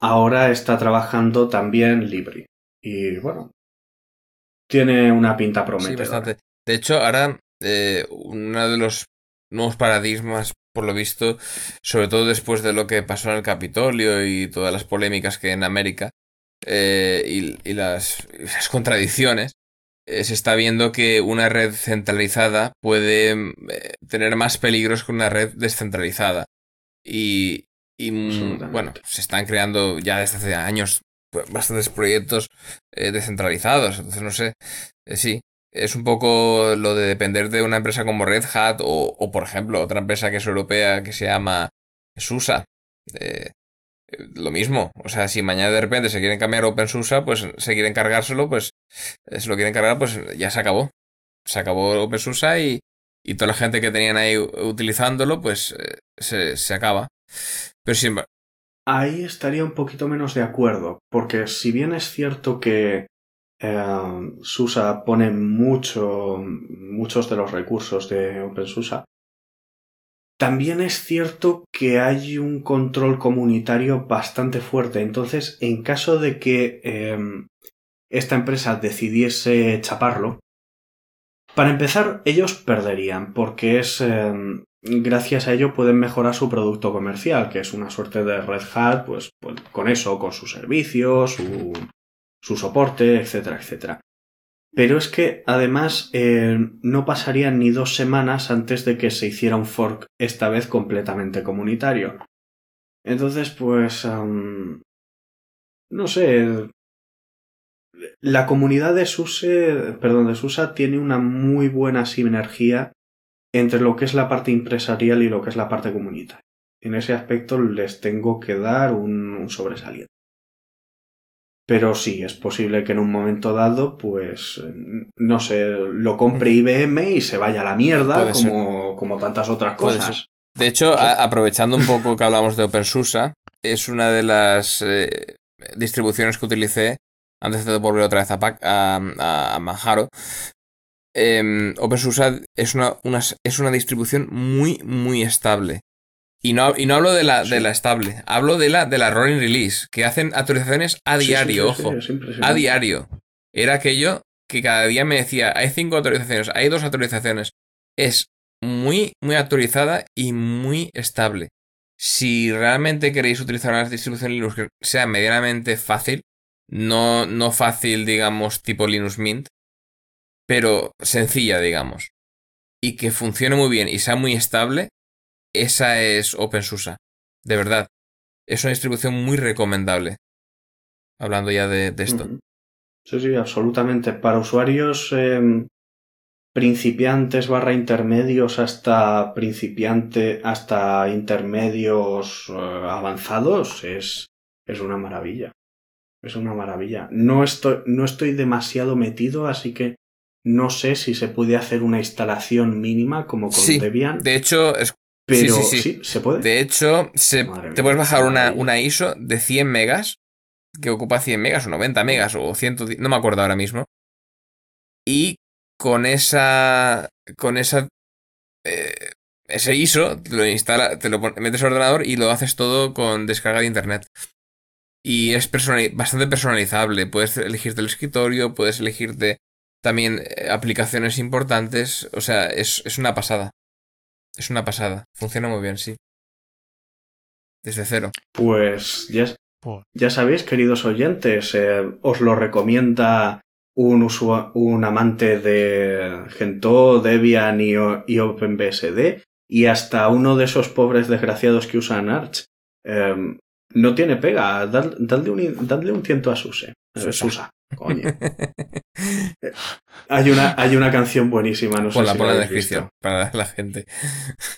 ahora está trabajando también Libri. Y bueno, tiene una pinta prometedora. De hecho, ahora eh, uno de los nuevos paradigmas, por lo visto, sobre todo después de lo que pasó en el Capitolio y todas las polémicas que hay en América eh, y, las, contradicciones, eh, se está viendo que una red centralizada puede tener más peligros que una red descentralizada. Y, y mm, bueno, se están creando ya desde hace años pues, bastantes proyectos eh, descentralizados. Entonces, no sé, eh, sí, es un poco lo de depender de una empresa como Red Hat o, o por ejemplo, otra empresa que es europea que se llama SUSA. Eh, lo mismo, o sea, si mañana de repente se quieren cambiar OpenSUSE, pues se quieren cargárselo, pues si lo quieren cargar, pues ya se acabó. Se acabó OpenSUSE y, y toda la gente que tenían ahí utilizándolo, pues se, se acaba. Pero sin, Ahí estaría un poquito menos de acuerdo, porque si bien es cierto que eh, SUSA pone mucho, muchos de los recursos de OpenSUSE, también es cierto que hay un control comunitario bastante fuerte. Entonces, en caso de que em, esta empresa decidiese chaparlo, para empezar, ellos perderían, porque es em, gracias a ello pueden mejorar su producto comercial, que es una suerte de Red Hat, pues, pues con eso, con sus servicios, su, su, soporte, etcétera, etcétera. Pero es que además eh, no pasarían ni dos semanas antes de que se hiciera un fork, esta vez completamente comunitario. Entonces, pues... no sé. La comunidad de SUSE, perdón, de SUSA tiene una muy buena sinergia entre lo que es la parte empresarial y lo que es la parte comunitaria. En ese aspecto les tengo que dar un, sobresaliente. Pero sí, es posible que en un momento dado, pues, no sé, lo compre IBM y se vaya a la mierda, como, como, tantas otras cosas. De hecho, aprovechando un poco que hablamos de OpenSUSE, es una de las eh, distribuciones que utilicé antes de volver otra vez a, a, a Manjaro eh, OpenSUSE es una, es una distribución muy, muy estable. Y no, y no hablo de la, de la estable, hablo de la, de la rolling release, que hacen actualizaciones a diario, ojo. a diario. Era aquello que cada día me decía, hay cinco actualizaciones, hay dos actualizaciones. Es muy, muy actualizada y muy estable. Si realmente queréis utilizar una distribución Linux que sea medianamente fácil, no, no fácil, digamos, tipo Linux Mint, pero sencilla, digamos, y que funcione muy bien y sea muy estable, esa es OpenSUSE. De verdad. Es una distribución muy recomendable. Hablando ya de, esto. Sí, sí, absolutamente. Para usuarios em, principiantes barra intermedios hasta principiante, hasta intermedios eh, avanzados, es, es una maravilla. Es una maravilla. No estoy, no estoy demasiado metido, así que no sé si se puede hacer una instalación mínima como con Debian. De hecho, es... pero sí, se puede. De hecho, te puedes bajar una, una, ISO de 100 megas, que ocupa 100 megas o 90 megas o 110, no me acuerdo ahora mismo. Y con esa. Con esa. Eh, ese ISO, te lo instala, te lo metes al ordenador y lo haces todo con descarga de internet. Y es bastante personalizable. Puedes elegirte el escritorio, puedes elegirte también eh, aplicaciones importantes. O sea, es, una pasada. Es una pasada. Funciona muy bien, sí. Desde cero. Pues ya, ya sabéis, queridos oyentes, eh, os lo recomienda un, un amante de Gentoo, Debian y, y, OpenBSD y hasta uno de esos pobres desgraciados que usan Arch. Em, No tiene pega. Dad- dadle, un, dadle un tiento a Suse. Susa. Susa, coño. <laughs> Eh, Hay una, hay una canción buenísima, no sé si en la descripción visto. para la gente.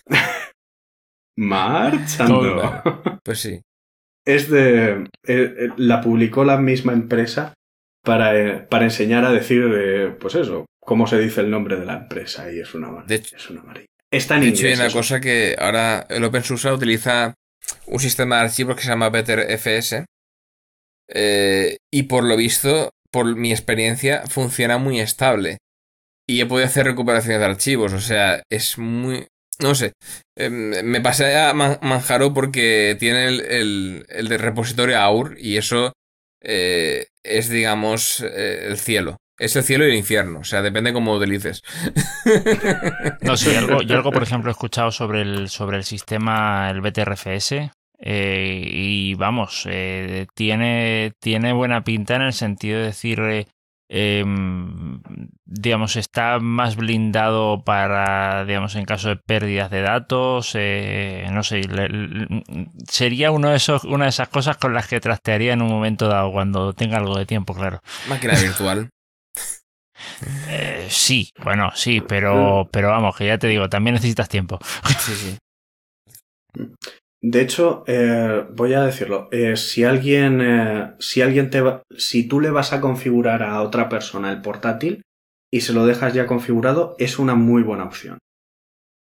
<laughs> Marchando. Todo. Pues sí. Es de. eh, eh, la publicó la misma empresa para, eh, para enseñar a decir, eh, pues eso, cómo se dice el nombre de la empresa. Y es una maravilla. De hecho- es una maravilla. Está en De hecho, hay una eso. cosa que ahora el OpenSUSE utiliza un sistema de archivos que se llama BetterFS. eh, y por lo visto, por mi experiencia, funciona muy estable. Y he podido hacer recuperaciones de archivos. O sea, es muy. No sé. eh, me pasé a Man- Manjaro porque tiene el, el, el de repositorio AUR y eso eh, es, digamos, eh, el cielo. Es el cielo y el infierno. O sea, depende cómo lo utilices. No, sí, algo, yo algo, por <laughs> ejemplo, he escuchado sobre el, sobre el sistema, el BTRFS, eh, y vamos, eh, tiene, tiene buena pinta en el sentido de decir, eh, em, digamos, está más blindado para, digamos, en caso de pérdidas de datos, eh, no sé, le- le- sería uno de esos, una de esas cosas con las que trastearía en un momento dado, cuando tenga algo de tiempo, claro. Máquina virtual. <laughs> Sí, bueno, sí, pero, pero vamos, que ya te digo, también necesitas tiempo. Sí, sí. <laughs> De hecho, eh, voy a decirlo. eh, si alguien, eh, si alguien te va, si tú le vas a configurar a otra persona el portátil y se lo dejas ya configurado, es una muy buena opción.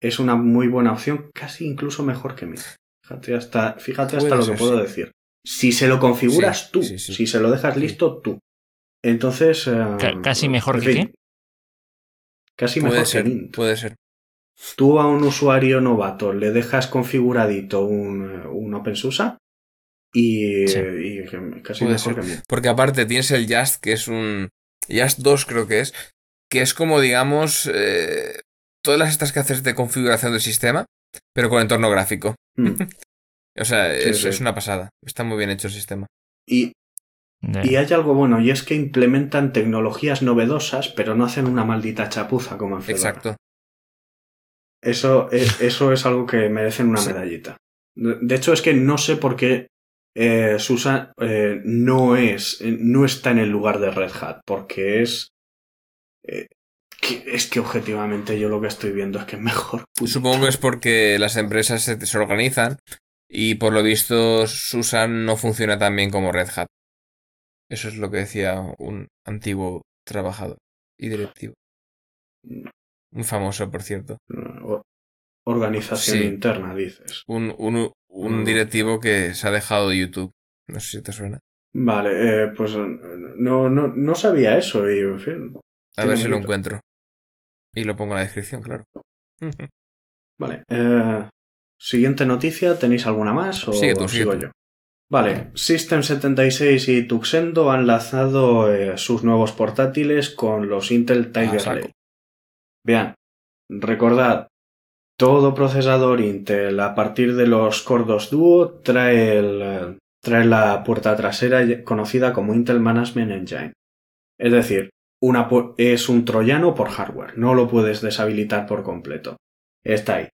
Es una muy buena opción, casi incluso mejor que mí. Fíjate hasta, fíjate hasta lo que ser, puedo sí. decir. Si se lo configuras Sí, tú, sí, sí. si se lo dejas listo tú. Entonces. eh, Ca- casi mejor en que fin, qué? Casi Puede mejor ser, que Mint. puede ser. Tú a un usuario novato le dejas configuradito un, eh, un OpenSUSE y, Sí. y casi Puede mejor ser. que mí. Porque aparte tienes el Just, que es un. Just 2 creo que es. Que es como, digamos, eh, todas las estas que haces de configuración del sistema, pero con entorno gráfico. Mm. <laughs> O sea, Sí, es, sí. es una pasada. Está muy bien hecho el sistema. Y, y hay algo bueno, y es que implementan tecnologías novedosas, pero no hacen una maldita chapuza como en Fedora. Exacto. Eso es, eso es algo que merecen una Sí. medallita. De hecho, es que no sé por qué eh, SUSE eh, no es, eh, no está en el lugar de Red Hat, porque es. eh, que- es que objetivamente yo lo que estoy viendo es que es mejor. Supongo que es porque las empresas se, se organizan y por lo visto Susan no funciona tan bien como Red Hat. Eso es lo que decía un antiguo trabajador y directivo. Muy famoso, por cierto. O- Organización Sí. interna, dices. Un, un, un Mm. directivo que se ha dejado de YouTube. No sé si te suena. Vale, eh, pues eh, no, no, no sabía eso y en fin. A ver si lo encuentro. Y lo pongo en la descripción, claro. <laughs> Vale. eh, siguiente noticia, ¿tenéis alguna más o Sigue tú, sigue sigo yo? Vale, System76 y Tuxendo han lanzado eh, sus nuevos portátiles con los Intel Tiger saco. Lake. Bien, recordad, todo procesador Intel a partir de los Core 2 Duo trae, la puerta trasera conocida como Intel Management Engine. Es decir, es un troyano por hardware, no lo puedes deshabilitar por completo. Está ahí.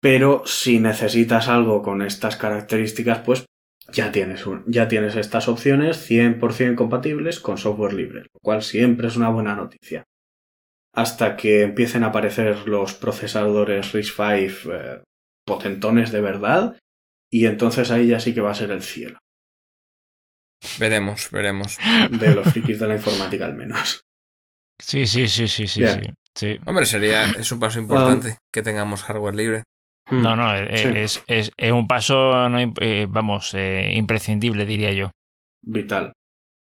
Pero si necesitas algo con estas características, pues ya tienes, ya tienes estas opciones 100% compatibles con software libre, lo cual siempre es una buena noticia. Hasta que empiecen a aparecer los procesadores RISC-V eh, potentones de verdad, y entonces ahí ya sí que va a ser el cielo, Veremos, veremos. de los <laughs> frikis de la informática al menos. Sí, sí, sí, sí, sí, sí. sí. Hombre, sería, es un paso importante que tengamos hardware libre. No, no, eh, Sí. es, es, es un paso, no, eh, vamos, eh, imprescindible, diría yo. Vital.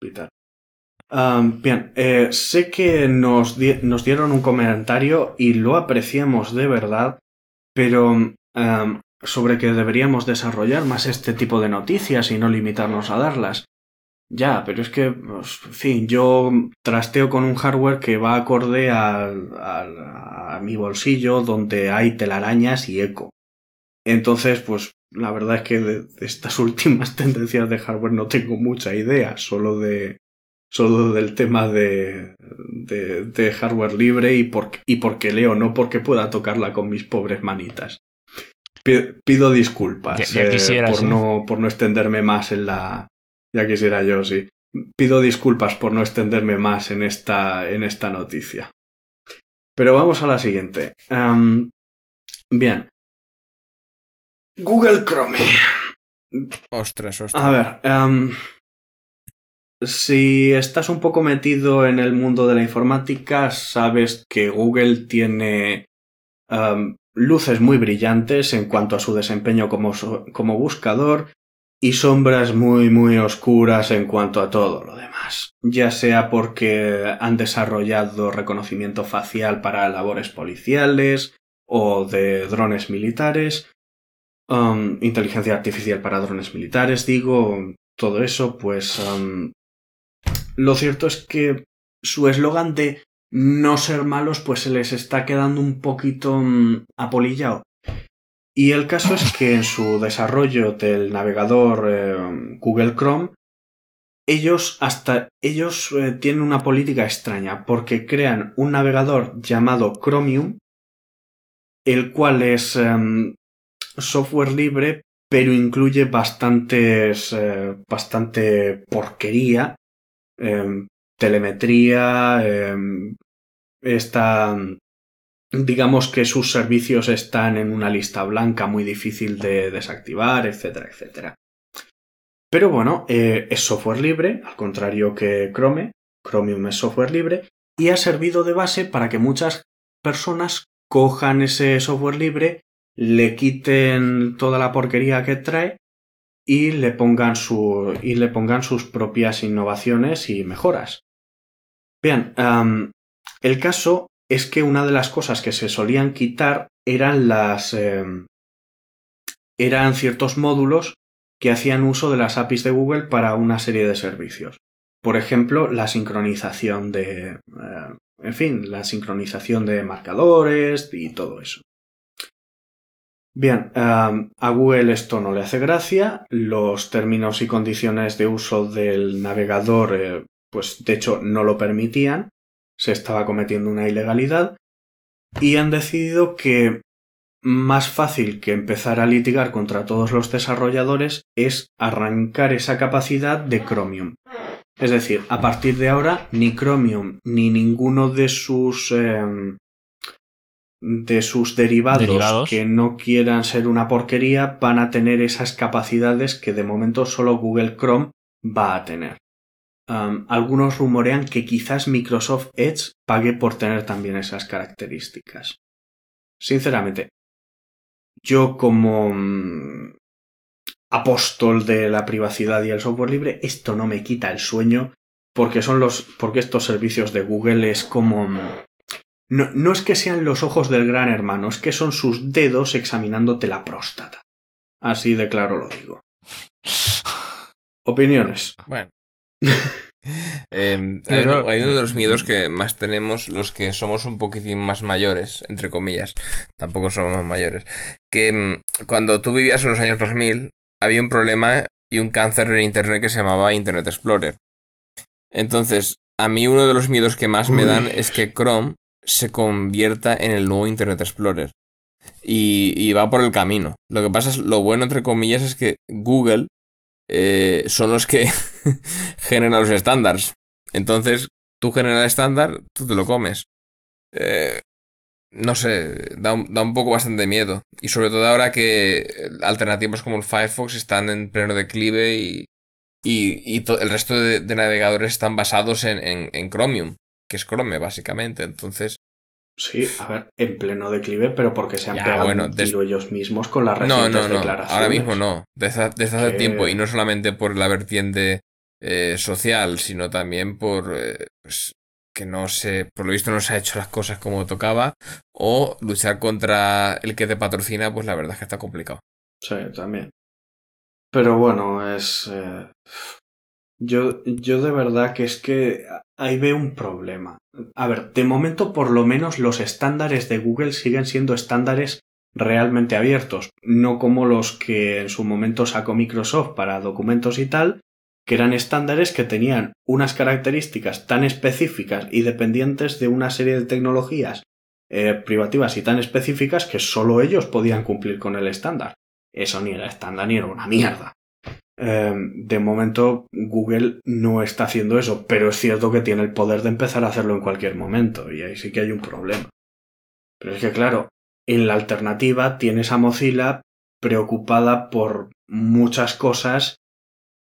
Vital. Am, bien, eh, sé que nos, nos dieron un comentario y lo apreciamos de verdad, pero sobre que deberíamos desarrollar más este tipo de noticias y no limitarnos a darlas. Ya, pero es que, pues, en fin, yo trasteo con un hardware que va acorde al- al- a mi bolsillo donde hay telarañas y eco. Entonces, pues la verdad es que de estas <laughs> últimas tendencias de hardware no tengo mucha idea, solo de solo del tema de, de, de hardware libre y por, y porque leo, no porque pueda tocarla con mis pobres manitas. pido disculpas Ya- ya eh, por, sí. no, por no extenderme más en la... Ya quisiera yo, sí. Pido disculpas por no extenderme más en esta, en esta noticia. Pero vamos a la siguiente. Bien. Google Chrome. Ostras, ostras. A ver, si estás un poco metido en el mundo de la informática, sabes que Google tiene em, luces muy brillantes en cuanto a su desempeño como, como buscador y sombras muy muy oscuras en cuanto a todo lo demás. Ya sea porque han desarrollado reconocimiento facial para labores policiales o de drones militares, um, inteligencia artificial para drones militares, digo, todo eso, pues um, lo cierto es que su eslogan de no ser malos pues se les está quedando un poquito mm, apolillado. Y el caso es que en su desarrollo del navegador eh, Google Chrome, ellos hasta ellos eh, tienen una política extraña porque crean un navegador llamado Chromium, el cual es em, software libre, pero incluye bastantes, eh, bastante porquería, em, telemetría, em, digamos que sus servicios están en una lista blanca muy difícil de desactivar, etcétera, etcétera. Pero bueno, eh, es software libre, al contrario que Chrome, Chromium es software libre, y ha servido de base para que muchas personas cojan ese software libre, le quiten toda la porquería que trae y le pongan, su, y le pongan sus propias innovaciones y mejoras. Bien, el caso es que una de las cosas que se solían quitar eran las. em, eran ciertos módulos que hacían uso de las APIs de Google para una serie de servicios. Por ejemplo, la sincronización de. eh, en fin, la sincronización de marcadores y todo eso. Bien, am, a Google esto no le hace gracia. Los términos y condiciones de uso del navegador, eh, pues de hecho no lo permitían. Se estaba cometiendo una ilegalidad. Y han decidido que más fácil que empezar a litigar contra todos los desarrolladores es arrancar esa capacidad de Chromium. Es decir, a partir de ahora ni Chromium ni ninguno de sus em, de sus derivados, Derivados. que no quieran ser una porquería van a tener esas capacidades que de momento solo Google Chrome va a tener. Algunos rumorean que quizás Microsoft Edge pague por tener también esas características. Sinceramente, yo como mm, apóstol de la privacidad y el software libre, esto no me quita el sueño porque son los porque estos servicios de Google es como mm, no, no es que sean los ojos del gran hermano, es que son sus dedos examinándote la próstata. Así de claro lo digo. Opiniones. Bueno. <laughs> Eh, Pero- hay uno- hay uno de los miedos que más tenemos los que somos un poquitín más mayores, entre comillas, tampoco somos más mayores, que mm, cuando tú vivías en los años 2000 había un problema y un cáncer en Internet que se llamaba Internet Explorer. Entonces, a mí uno de los miedos que más me dan es que Chrome se convierta en el nuevo Internet Explorer. Y, va por el camino. Lo que pasa es, lo bueno, entre comillas, es que Google eh, son los que <laughs> generan los estándares. Entonces, tú generas el estándar, tú te lo comes. Eh, no sé, da un, da un poco bastante miedo. Y sobre todo ahora que alternativas como el Firefox están en pleno declive y, y, el resto de, navegadores están basados en, en Chromium, que es Chrome básicamente. Entonces, Sí, a ver, en pleno declive, pero porque se han Ya, pegado bueno, un des- tiro ellos mismos con las no, recientes no, no. declaraciones. Ahora mismo no. Desde, ha- desde hace tiempo. Y no solamente por la vertiente eh, social, sino también por eh, pues, que no se, por lo visto no se ha hecho las cosas como tocaba. O luchar contra el que te patrocina, pues la verdad es que está complicado. Sí, también. Pero bueno, es... eh, Yo, yo de verdad que es que ahí veo un problema. A ver, de momento por lo menos los estándares de Google siguen siendo estándares realmente abiertos, no como los que en su momento sacó Microsoft para documentos y tal, que eran estándares que tenían unas características tan específicas y dependientes de una serie de tecnologías eh, privativas y tan específicas que solo ellos podían cumplir con el estándar. Eso ni era estándar ni era una mierda. Em, de momento Google no está haciendo eso, pero es cierto que tiene el poder de empezar a hacerlo en cualquier momento y ahí sí que hay un problema. Pero es que claro, en la alternativa tienes a Mozilla preocupada por muchas cosas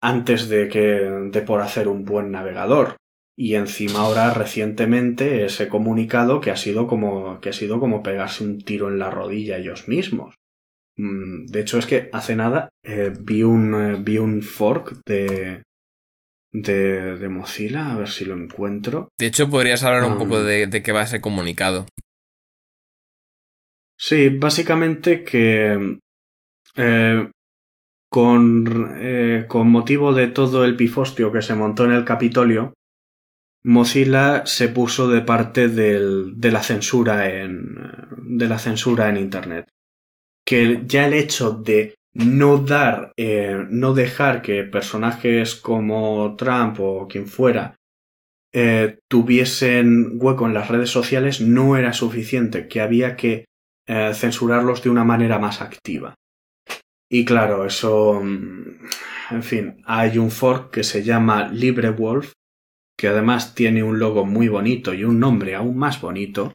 antes de que de por hacer un buen navegador y encima ahora recientemente ese comunicado que ha sido como que ha sido como pegarse un tiro en la rodilla ellos mismos de hecho, es que hace nada eh, vi, un, eh, vi un fork de, de, de, Mozilla, a ver si lo encuentro. De hecho, podrías hablar un poco de, de, qué va ese comunicado. Sí, básicamente que eh, con, eh, con motivo de todo el pifostio que se montó en el Capitolio, Mozilla se puso de parte del, de la censura en de la censura en Internet que ya el hecho de no dar, eh, no dejar que personajes como Trump o quien fuera eh, tuviesen hueco en las redes sociales no era suficiente, que había que eh, censurarlos de una manera más activa. Y claro, eso, mm, en fin, hay un fork que se llama LibreWolf, que además tiene un logo muy bonito y un nombre aún más bonito,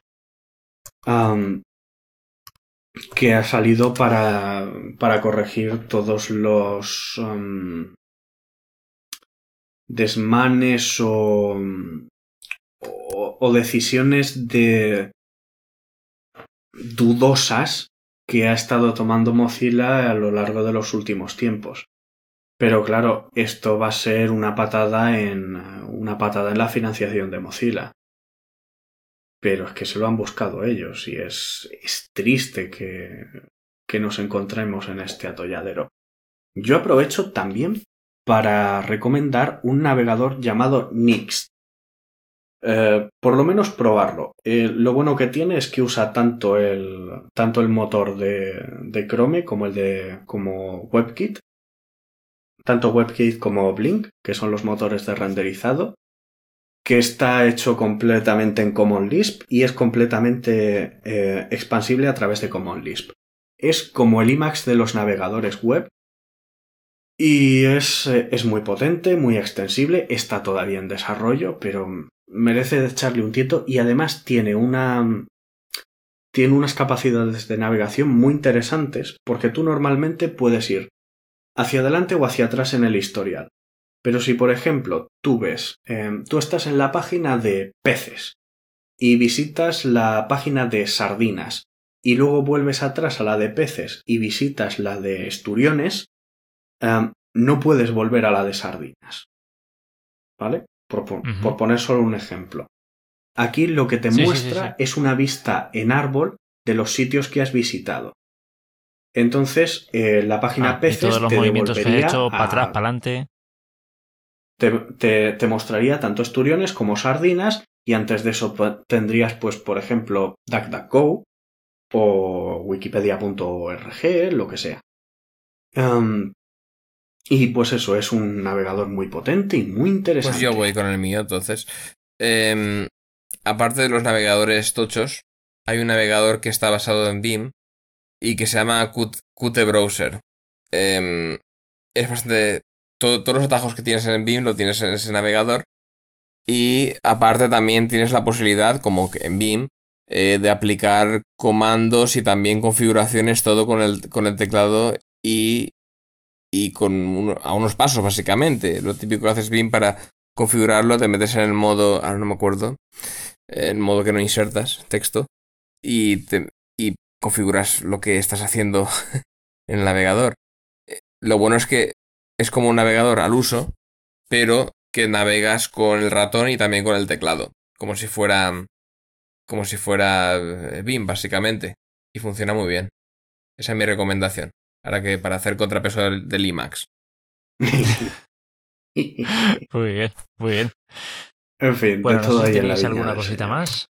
que ha salido para, para corregir todos los um, desmanes o, o, o, decisiones de dudosas que ha estado tomando Mozilla a lo largo de los últimos tiempos. Pero claro, esto va a ser una patada en una patada en la financiación de Mozilla pero es que se lo han buscado ellos y es, es triste que, que nos encontremos en este atolladero. Yo aprovecho también para recomendar un navegador llamado Nix. Eh, por lo menos probarlo. Eh, lo bueno que tiene es que usa tanto el, tanto el motor de, de Chrome como el de como WebKit, tanto WebKit como Blink, que son los motores de renderizado, que está hecho completamente en Common Lisp y es completamente eh, expansible a través de Common Lisp. Es como el IMAX de los navegadores web y es, eh, es muy potente, muy extensible, está todavía en desarrollo, pero merece echarle un tieto y además tiene una tiene unas capacidades de navegación muy interesantes porque tú normalmente puedes ir hacia adelante o hacia atrás en el historial. Pero si, por ejemplo, tú ves, eh, tú estás en la página de peces y visitas la página de sardinas y luego vuelves atrás a la de peces y visitas la de esturiones, eh, no puedes volver a la de sardinas. ¿Vale? Por, por, uh -huh. por, poner solo un ejemplo. Aquí lo que te sí, muestra sí, sí, es una vista en árbol de los sitios que has visitado. Entonces, eh, la página ah, peces y todos los te movimientos que he hecho, para atrás, para adelante te, te, mostraría tanto esturiones como sardinas y antes de eso tendrías pues por ejemplo DuckDuckGo o wikipedia.org, lo que sea. Um, y pues eso, es un navegador muy potente y muy interesante. Pues yo voy con el mío entonces. Eh, aparte de los navegadores tochos, hay un navegador que está basado en Vim y que se llama Qt Browser. Eh, es bastante todo, todos los atajos que tienes en Vim lo tienes en ese navegador. Y aparte también tienes la posibilidad, como en Vim, eh, de aplicar comandos y también configuraciones todo con el, con el teclado y, y con a unos pasos básicamente. Lo típico que haces Vim para configurarlo, te metes en el modo, ahora no me acuerdo, el modo que no insertas texto y, te, y configuras lo que estás haciendo <laughs> en el navegador. Eh, lo bueno es que es como un navegador al uso, pero que navegas con el ratón y también con el teclado, como si fuera como si fuera BIM eh, básicamente y funciona muy bien. Esa es mi recomendación. Ahora que para hacer contrapeso del, del IMAX. <laughs> muy bien, muy bien. En fin, bueno, no sé si tenéis alguna cosita más.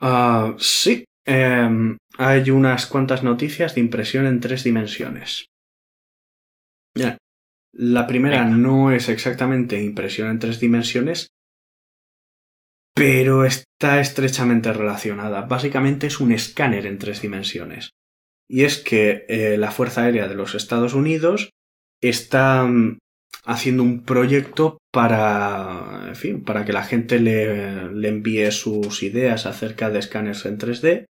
Uh, sí, eh, hay unas cuantas noticias de impresión en tres dimensiones. La primera Venga. no es exactamente impresión en tres dimensiones, pero está estrechamente relacionada. Básicamente es un escáner en tres dimensiones. Y es que eh, la Fuerza Aérea de los Estados Unidos está mm, haciendo un proyecto para, en fin, para que la gente le, le envíe sus ideas acerca de escáneres en 3D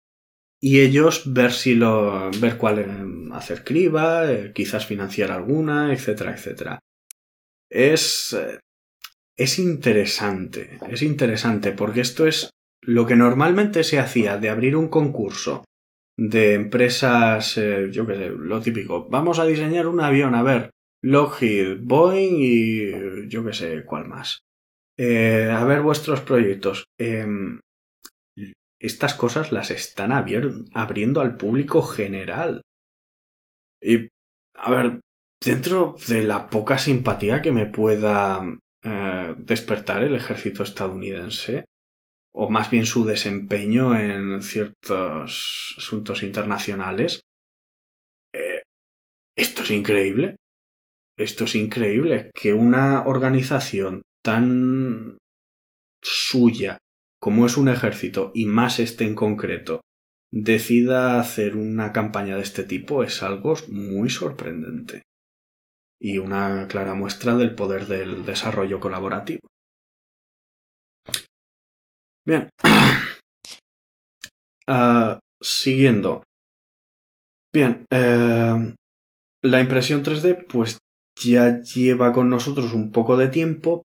y ellos ver si lo ver cuál eh, hacer criba, eh, quizás financiar alguna, etcétera, etcétera. Es es interesante, es interesante porque esto es lo que normalmente se hacía de abrir un concurso de empresas, eh, yo qué sé, lo típico, vamos a diseñar un avión, a ver, Lockheed, Boeing y yo qué sé, cuál más. Eh, a ver vuestros proyectos. Em, estas cosas las están abriendo al público general. Y, a ver, dentro de la poca simpatía que me pueda eh, despertar el ejército estadounidense, o más bien su desempeño en ciertos asuntos internacionales. Eh, esto es increíble. Esto es increíble que una organización tan suya como es un ejército y más este en concreto decida hacer una campaña de este tipo es algo muy sorprendente y una clara muestra del poder del desarrollo colaborativo. Bien. <clears throat> Ah, siguiendo. Bien. Eh, la impresión 3D pues ya lleva con nosotros un poco de tiempo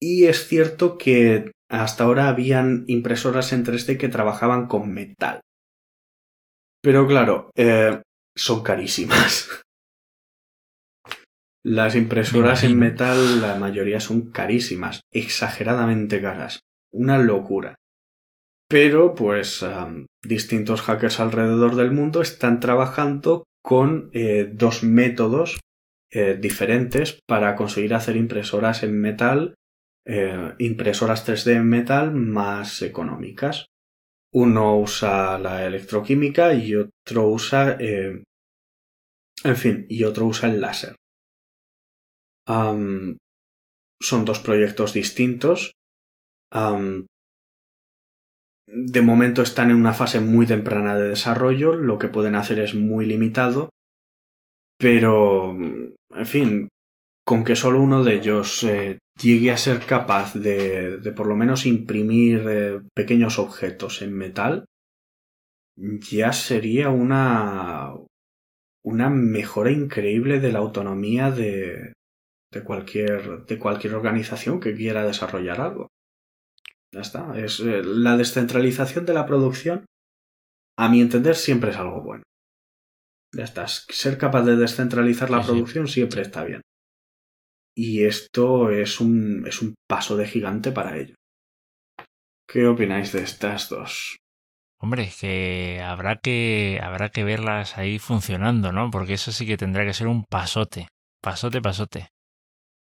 y es cierto que hasta ahora habían impresoras en 3D que trabajaban con metal. Pero claro, eh, son carísimas. <laughs> Las impresoras en metal, la mayoría son carísimas, exageradamente caras. Una locura. Pero, pues, distintos hackers alrededor del mundo están trabajando con eh, dos métodos eh, diferentes para conseguir hacer impresoras en metal, eh, impresoras 3D en metal más económicas. Uno usa la electroquímica y otro usa, en fin, y otro usa el láser son dos proyectos distintos. de momento están en una fase muy temprana de desarrollo, lo que pueden hacer es muy limitado, pero, en fin, con que solo uno de ellos eh, llegue a ser capaz de, de por lo menos imprimir eh, pequeños objetos en metal, ya sería una, una mejora increíble de la autonomía de, de cualquier, de cualquier organización que quiera desarrollar algo. Ya está. Es, eh, la descentralización de la producción, a mi entender, siempre es algo bueno. Ya está. Ser capaz de descentralizar la producción siempre está bien. Y esto es un, es un paso de gigante para ello. ¿Qué opináis de estas dos? Hombre, que habrá que habrá que verlas ahí funcionando, ¿no? Porque eso sí que tendrá que ser un pasote, pasote, pasote.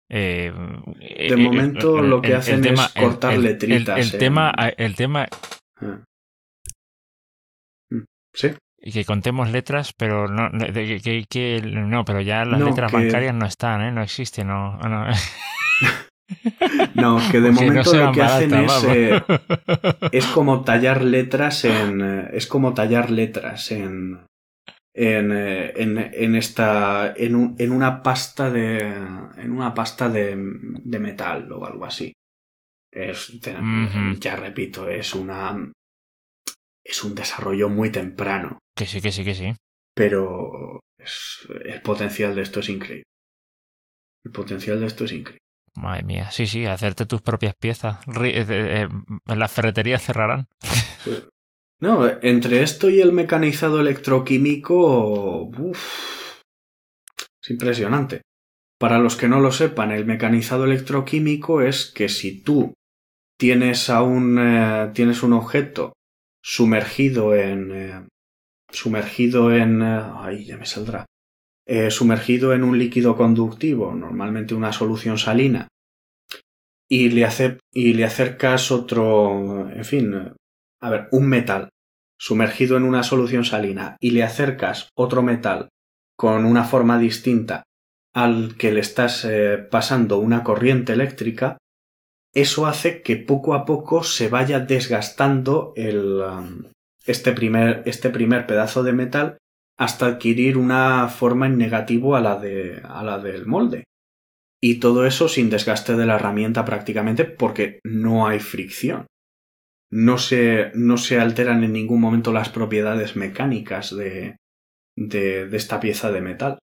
Eh, de eh, momento lo que hacen es cortar letritas. El, tema, el tema. Ah. Mm, sí. Y que contemos letras, pero no, que, que, no pero ya las letras bancarias no están, ¿eh? no existen, no. No, <laughs> no que de momento lo que hacen es, eh, <laughs> es como tallar letras en. Es como tallar letras en, en, eh, en, en esta en, un, en, una pasta de en una pasta de, de metal o algo así es ya repito es una es un desarrollo muy temprano que sí que sí que sí pero el potencial de esto es increíble el potencial de esto es increíble Madre mía, sí, sí, hacerte tus propias piezas. Eh, eh, en las ferreterías cerrarán. No, entre esto y el mecanizado electroquímico, es impresionante. Para los que no lo sepan, el mecanizado electroquímico es que si tú tienes a un eh, tienes un objeto sumergido en eh, sumergido en eh, ya me saldrá. Sumergido en un líquido conductivo, normalmente una solución salina, y le, hace, y le acercas otro, en fin, a ver, un metal sumergido en una solución salina y le acercas otro metal con una forma distinta al que le estás eh, pasando una corriente eléctrica, eso hace que poco a poco se vaya desgastando el, um, este, primer, este primer pedazo de metal hasta adquirir una forma en negativo a la, de, a la del molde. Y todo eso sin desgaste de la herramienta prácticamente porque no hay fricción. No se, no se alteran en ningún momento las propiedades mecánicas de, de, de esta pieza de metal.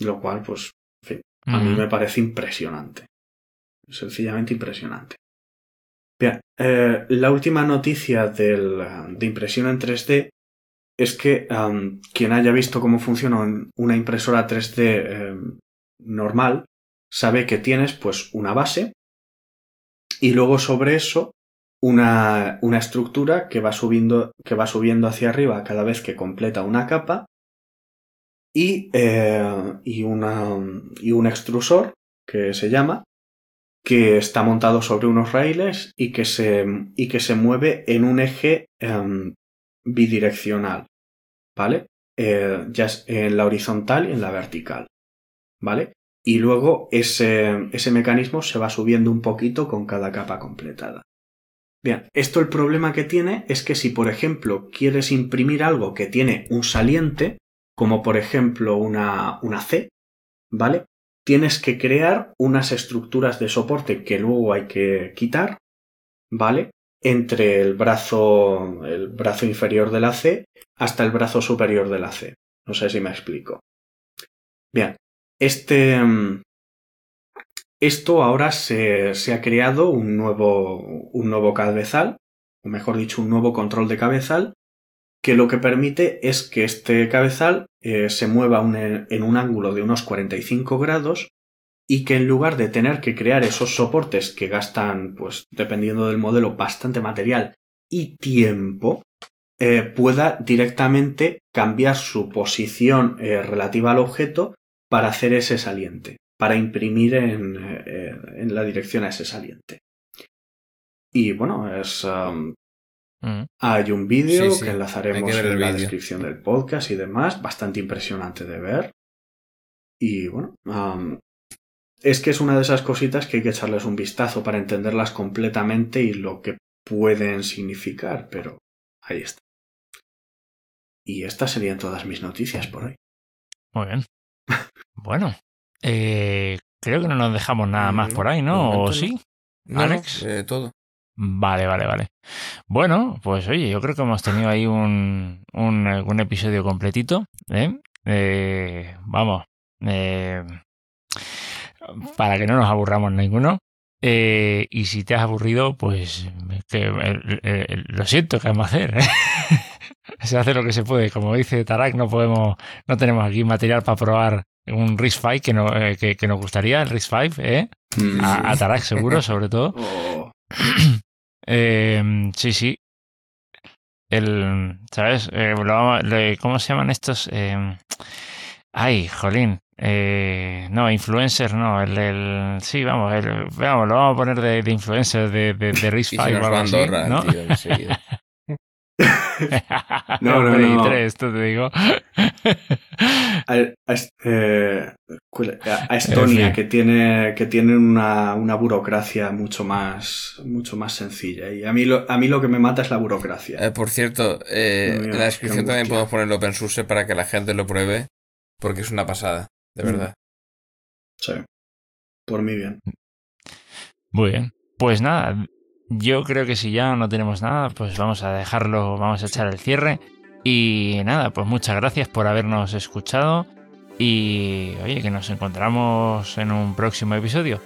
Lo cual, pues, en fin, a mí me parece impresionante. Sencillamente impresionante. Bien, eh, la última noticia del, de impresión en 3D es que um, quien haya visto cómo funciona una impresora 3D eh, normal sabe que tienes pues una base y luego sobre eso una, una estructura que va, subiendo, que va subiendo hacia arriba cada vez que completa una capa y, eh, y, una, y un extrusor que se llama que está montado sobre unos raíles y que se, y que se mueve en un eje em, bidireccional, ¿vale? Eh, ya es en la horizontal y en la vertical, ¿vale? Y luego ese, ese mecanismo se va subiendo un poquito con cada capa completada. Bien, esto el problema que tiene es que si por ejemplo quieres imprimir algo que tiene un saliente, como por ejemplo una, una C, ¿vale? Tienes que crear unas estructuras de soporte que luego hay que quitar, ¿vale? Entre el brazo, el brazo inferior de la C hasta el brazo superior de la C. No sé si me explico. Bien, este, esto ahora se, se, ha creado un nuevo, un nuevo cabezal, o mejor dicho, un nuevo control de cabezal, que lo que permite es que este cabezal eh, se mueva en un ángulo de unos 45 grados y que en lugar de tener que crear esos soportes que gastan, pues dependiendo del modelo, bastante material y tiempo, eh, pueda directamente cambiar su posición eh, relativa al objeto para hacer ese saliente, para imprimir en, en la dirección a ese saliente. Y bueno, es um, Mm. Hay un vídeo que enlazaremos en la descripción del podcast y demás, bastante impresionante de ver. Y bueno, es que es una de esas cositas que hay que echarles un vistazo para entenderlas completamente y lo que pueden significar, pero ahí está. Y estas serían todas mis noticias por hoy. Muy bien. <laughs> bueno, eh, creo que no nos dejamos nada más por ahí, ¿no? ¿O sí? Alex. Eh, todo. Vale, vale, vale. Bueno, pues oye, yo creo que hemos tenido ahí un, un, episodio completito. ¿eh? Eh, vamos, eh, para que no nos aburramos ninguno. y si te has aburrido, pues lo siento, ¿qué vamos a hacer? <laughs> se hace lo que se puede. Como dice Tarak, no podemos, no tenemos aquí material para probar un RIS 5 que, no, que, nos gustaría, el RIS 5, ¿eh? Mm. A, a, Tarak seguro, sobre todo. <laughs> <clears throat> Oh. Eh, sí, sí. El, ¿sabes? Eh, ¿Cómo se llaman estos? Eh, ay, jolín. Eh, no, influencer, no. El, el sí, vamos, el, vamos, lo vamos a poner de, de influencer de, de, de Risk 5 o algo así, ¿no? Tío, <laughs> no, no, no. Tres, te digo. A, eh, a, Estonia, que tiene, que tiene una, una, burocracia mucho más, mucho más sencilla. Y a mí lo, a mí lo que me mata es la burocracia. Eh, por cierto, eh, en la descripción también podemos poner el open source para que la gente lo pruebe, porque es una pasada, de mm. verdad. Sí. Por mí bien. Muy bien. Pues nada, yo creo que si ya no tenemos nada, pues vamos a dejarlo, vamos a echar el cierre. Y nada, pues muchas gracias por habernos escuchado. Y oye, que nos encontramos en un próximo episodio.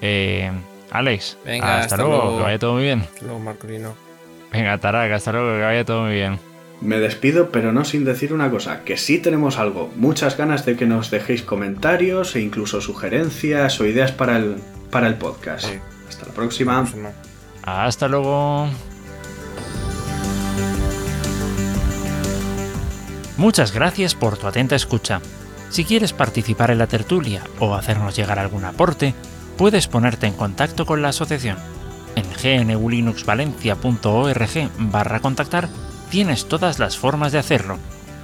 Eh, Alex, Venga, hasta, luego, que vaya todo muy bien. Hasta luego, Marcolino. Venga, Tarak, hasta luego, que vaya todo muy bien. Me despido, pero no sin decir una cosa, que sí tenemos algo, muchas ganas de que nos dejéis comentarios e incluso sugerencias o ideas para el, para el podcast. Hasta la próxima. Hasta luego. Muchas gracias por tu atenta escucha. Si quieres participar en la tertulia o hacernos llegar algún aporte, puedes ponerte en contacto con la asociación. En gnulinuxvalencia.org barra contactar tienes todas las formas de hacerlo.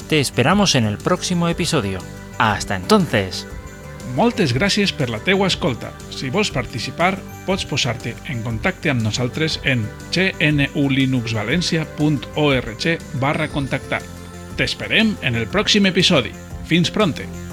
Te esperamos en el próximo episodio. Hasta entonces. Moltes gràcies per la teua escolta. Si vols participar, pots posar-te en contacte amb nosaltres en gnulinuxvalencia.org barra contactar. T'esperem en el pròxim episodi. Fins pronte!